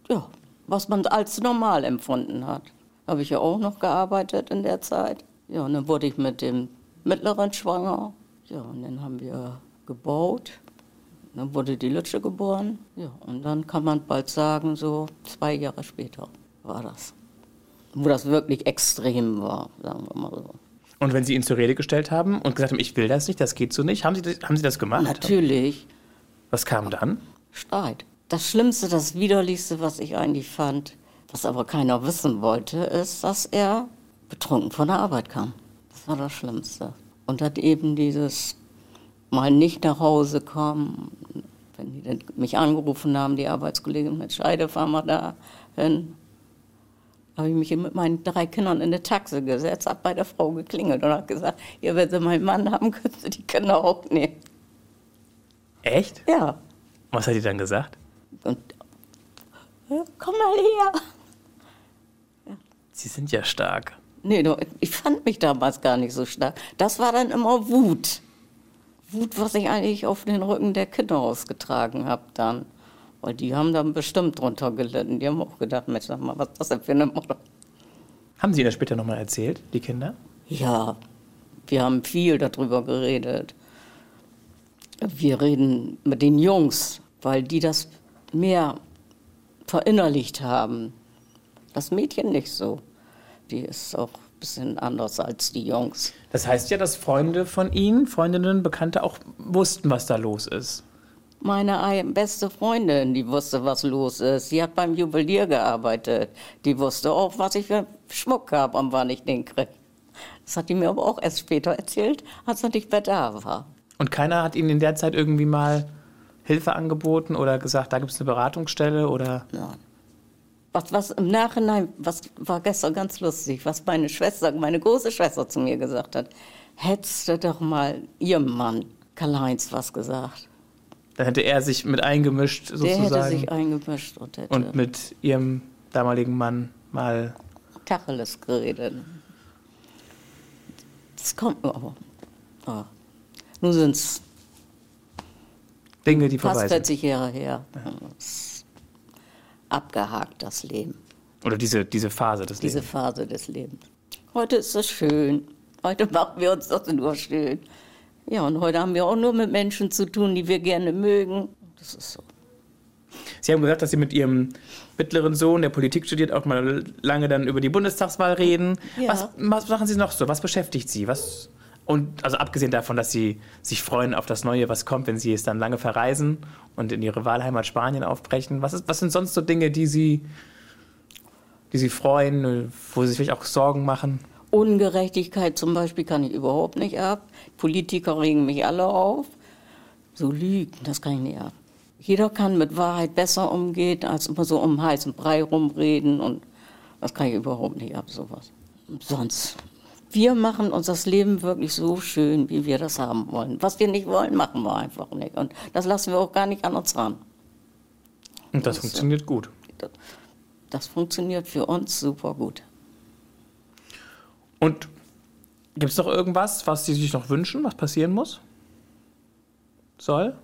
Ja, was man als normal empfunden hat. Habe ich ja auch noch gearbeitet in der Zeit. Ja, und dann wurde ich mit dem Mittleren schwanger. Ja, und dann haben wir gebaut. Dann wurde die Lütsche geboren. Ja, und dann kann man bald sagen, so zwei Jahre später war das. Wo das wirklich extrem war, sagen wir mal so. Und wenn Sie ihn zur Rede gestellt haben und gesagt haben, ich will das nicht, das geht so nicht, haben Sie das, haben Sie das gemacht? Natürlich Was kam dann? Streit. Das Schlimmste, das Widerlichste, was ich eigentlich fand, was aber keiner wissen wollte, ist, dass er betrunken von der Arbeit kam. Das war das Schlimmste. Und hat eben dieses mal nicht nach Hause kommen, wenn die mich angerufen haben, die Arbeitskollegen mit Scheide, fahren wir da hin. Habe ich mich mit meinen drei Kindern in eine Taxe gesetzt, habe bei der Frau geklingelt und habe gesagt, ja, wenn Sie meinen Mann haben, können Sie die Kinder auch nehmen. Echt? Ja. Was hat die dann gesagt? Und, komm mal her. Sie sind ja stark. Nee, ich fand mich damals gar nicht so stark. Das war dann immer Wut. Wut, was ich eigentlich auf den Rücken der Kinder ausgetragen habe dann. Weil die haben dann bestimmt drunter gelitten. Die haben auch gedacht, Mensch, sag mal, was ist das denn für eine Mutter? Haben Sie das später nochmal erzählt, die Kinder? Ja, wir haben viel darüber geredet. Wir reden mit den Jungs, weil die das mehr verinnerlicht haben. Das Mädchen nicht so. Die ist auch ein bisschen anders als die Jungs. Das heißt ja, dass Freunde von Ihnen, Freundinnen, Bekannte auch wussten, was da los ist. Meine beste Freundin, die wusste, was los ist. Sie hat beim Juwelier gearbeitet. Die wusste auch, was ich für Schmuck habe und wann ich den kriege. Das hat die mir aber auch erst später erzählt, als er nicht mehr da war. Und keiner hat Ihnen in der Zeit irgendwie mal Hilfe angeboten oder gesagt, da gibt es eine Beratungsstelle oder? Nein. Was, was im Nachhinein, was war gestern ganz lustig, was meine Schwester, meine große Schwester zu mir gesagt hat. Hättest du doch mal ihrem Mann, Karl-Heinz, was gesagt. Dann hätte er sich mit eingemischt, sozusagen. Der hätte sich eingemischt und hätte. Und mit ihrem damaligen Mann mal. Tacheles geredet. Das kommt nur aber. Oh. Nun sind es Dinge, die vorbei fast sind. 40 Jahre her. Ja. Abgehakt, das Leben. Oder diese, diese Phase des diese Lebens. Diese Phase des Lebens. Heute ist es schön. Heute machen wir uns das nur schön. Ja, und heute haben wir auch nur mit Menschen zu tun, die wir gerne mögen. Das ist so. Sie haben gesagt, dass Sie mit Ihrem mittleren Sohn, der Politik studiert, auch mal lange dann über die Bundestagswahl reden. Ja. Was, was machen Sie noch so? Was beschäftigt Sie? Was, und also abgesehen davon, dass Sie sich freuen auf das Neue, was kommt, wenn Sie es dann lange verreisen und in Ihre Wahlheimat Spanien aufbrechen. Was, ist, was sind sonst so Dinge, die Sie, die Sie freuen, wo Sie sich vielleicht auch Sorgen machen? Ungerechtigkeit zum Beispiel kann ich überhaupt nicht ab. Politiker regen mich alle auf. So Lügen, das kann ich nicht ab. Jeder kann mit Wahrheit besser umgehen, als immer so um heißen Brei rumreden. Und das kann ich überhaupt nicht ab, sowas. Sonst. Wir machen uns das Leben wirklich so schön, wie wir das haben wollen. Was wir nicht wollen, machen wir einfach nicht. Und das lassen wir auch gar nicht an uns ran. Und das, das funktioniert gut. Das, das funktioniert für uns super gut. Und gibt es noch irgendwas, was Sie sich noch wünschen, was passieren muss? Soll?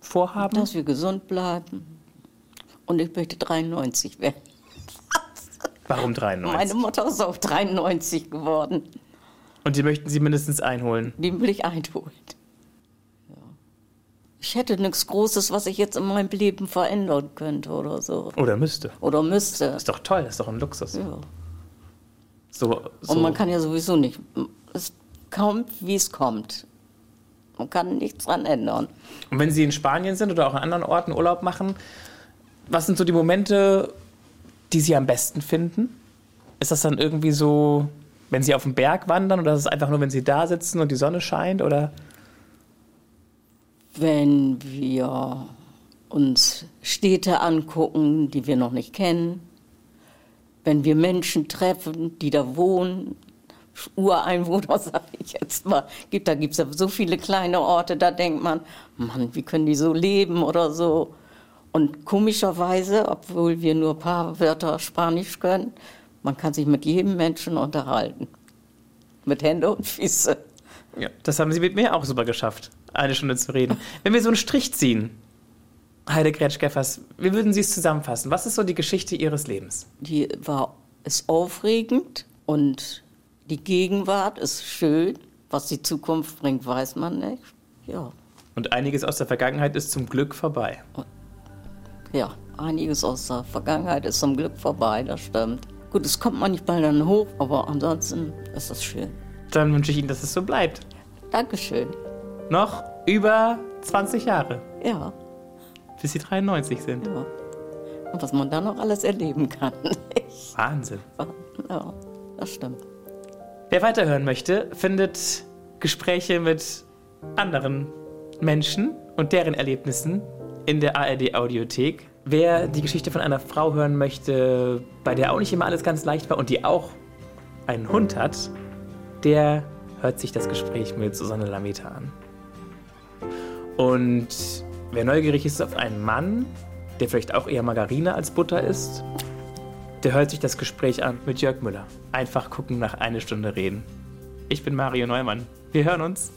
Vorhaben? Dass wir gesund bleiben. Und ich möchte 93 werden. Warum 93? Meine Mutter ist auch 93 geworden. Und die möchten Sie mindestens einholen? Die will ich einholen. Ja. Ich hätte nichts Großes, was ich jetzt in meinem Leben verändern könnte oder so. Oder müsste. Oder müsste. Ist doch toll, ist doch ein Luxus. Ja. So, so. Und man kann ja sowieso nicht. Es kommt, wie es kommt. Man kann nichts dran ändern. Und wenn Sie in Spanien sind oder auch an anderen Orten Urlaub machen, was sind so die Momente, die Sie am besten finden? Ist das dann irgendwie so, wenn Sie auf dem Berg wandern oder ist es einfach nur, wenn Sie da sitzen und die Sonne scheint? Oder? Wenn wir uns Städte angucken, die wir noch nicht kennen, wenn wir Menschen treffen, die da wohnen, Ureinwohner, sage ich jetzt mal, gibt, da gibt es ja so viele kleine Orte, da denkt man, Mann, wie können die so leben oder so. Und komischerweise, obwohl wir nur ein paar Wörter Spanisch können, man kann sich mit jedem Menschen unterhalten. Mit Hände und Füße. Ja, das haben Sie mit mir auch super geschafft, eine Stunde zu reden. Wenn wir so einen Strich ziehen, Heide Gretsch-Geffers, wie würden Sie es zusammenfassen? Was ist so die Geschichte Ihres Lebens? Die war, ist aufregend und die Gegenwart ist schön. Was die Zukunft bringt, weiß man nicht. Ja. Und einiges aus der Vergangenheit ist zum Glück vorbei. Ja, einiges aus der Vergangenheit ist zum Glück vorbei, das stimmt. Gut, es kommt manchmal dann hoch, aber ansonsten ist es schön. Dann wünsche ich Ihnen, dass es so bleibt. Dankeschön. Noch über 20 Jahre. Ja. Bis sie 93 sind. Ja. Und was man da noch alles erleben kann. Wahnsinn. Ja, das stimmt. Wer weiterhören möchte, findet Gespräche mit anderen Menschen und deren Erlebnissen in der ARD Audiothek. Wer die Geschichte von einer Frau hören möchte, bei der auch nicht immer alles ganz leicht war und die auch einen Hund hat, der hört sich das Gespräch mit Susanne Lameta an. Und wer neugierig ist auf einen Mann, der vielleicht auch eher Margarine als Butter ist, der hört sich das Gespräch an mit Jörg Müller. Einfach gucken nach eine Stunde reden. Ich bin Mario Neumann. Wir hören uns.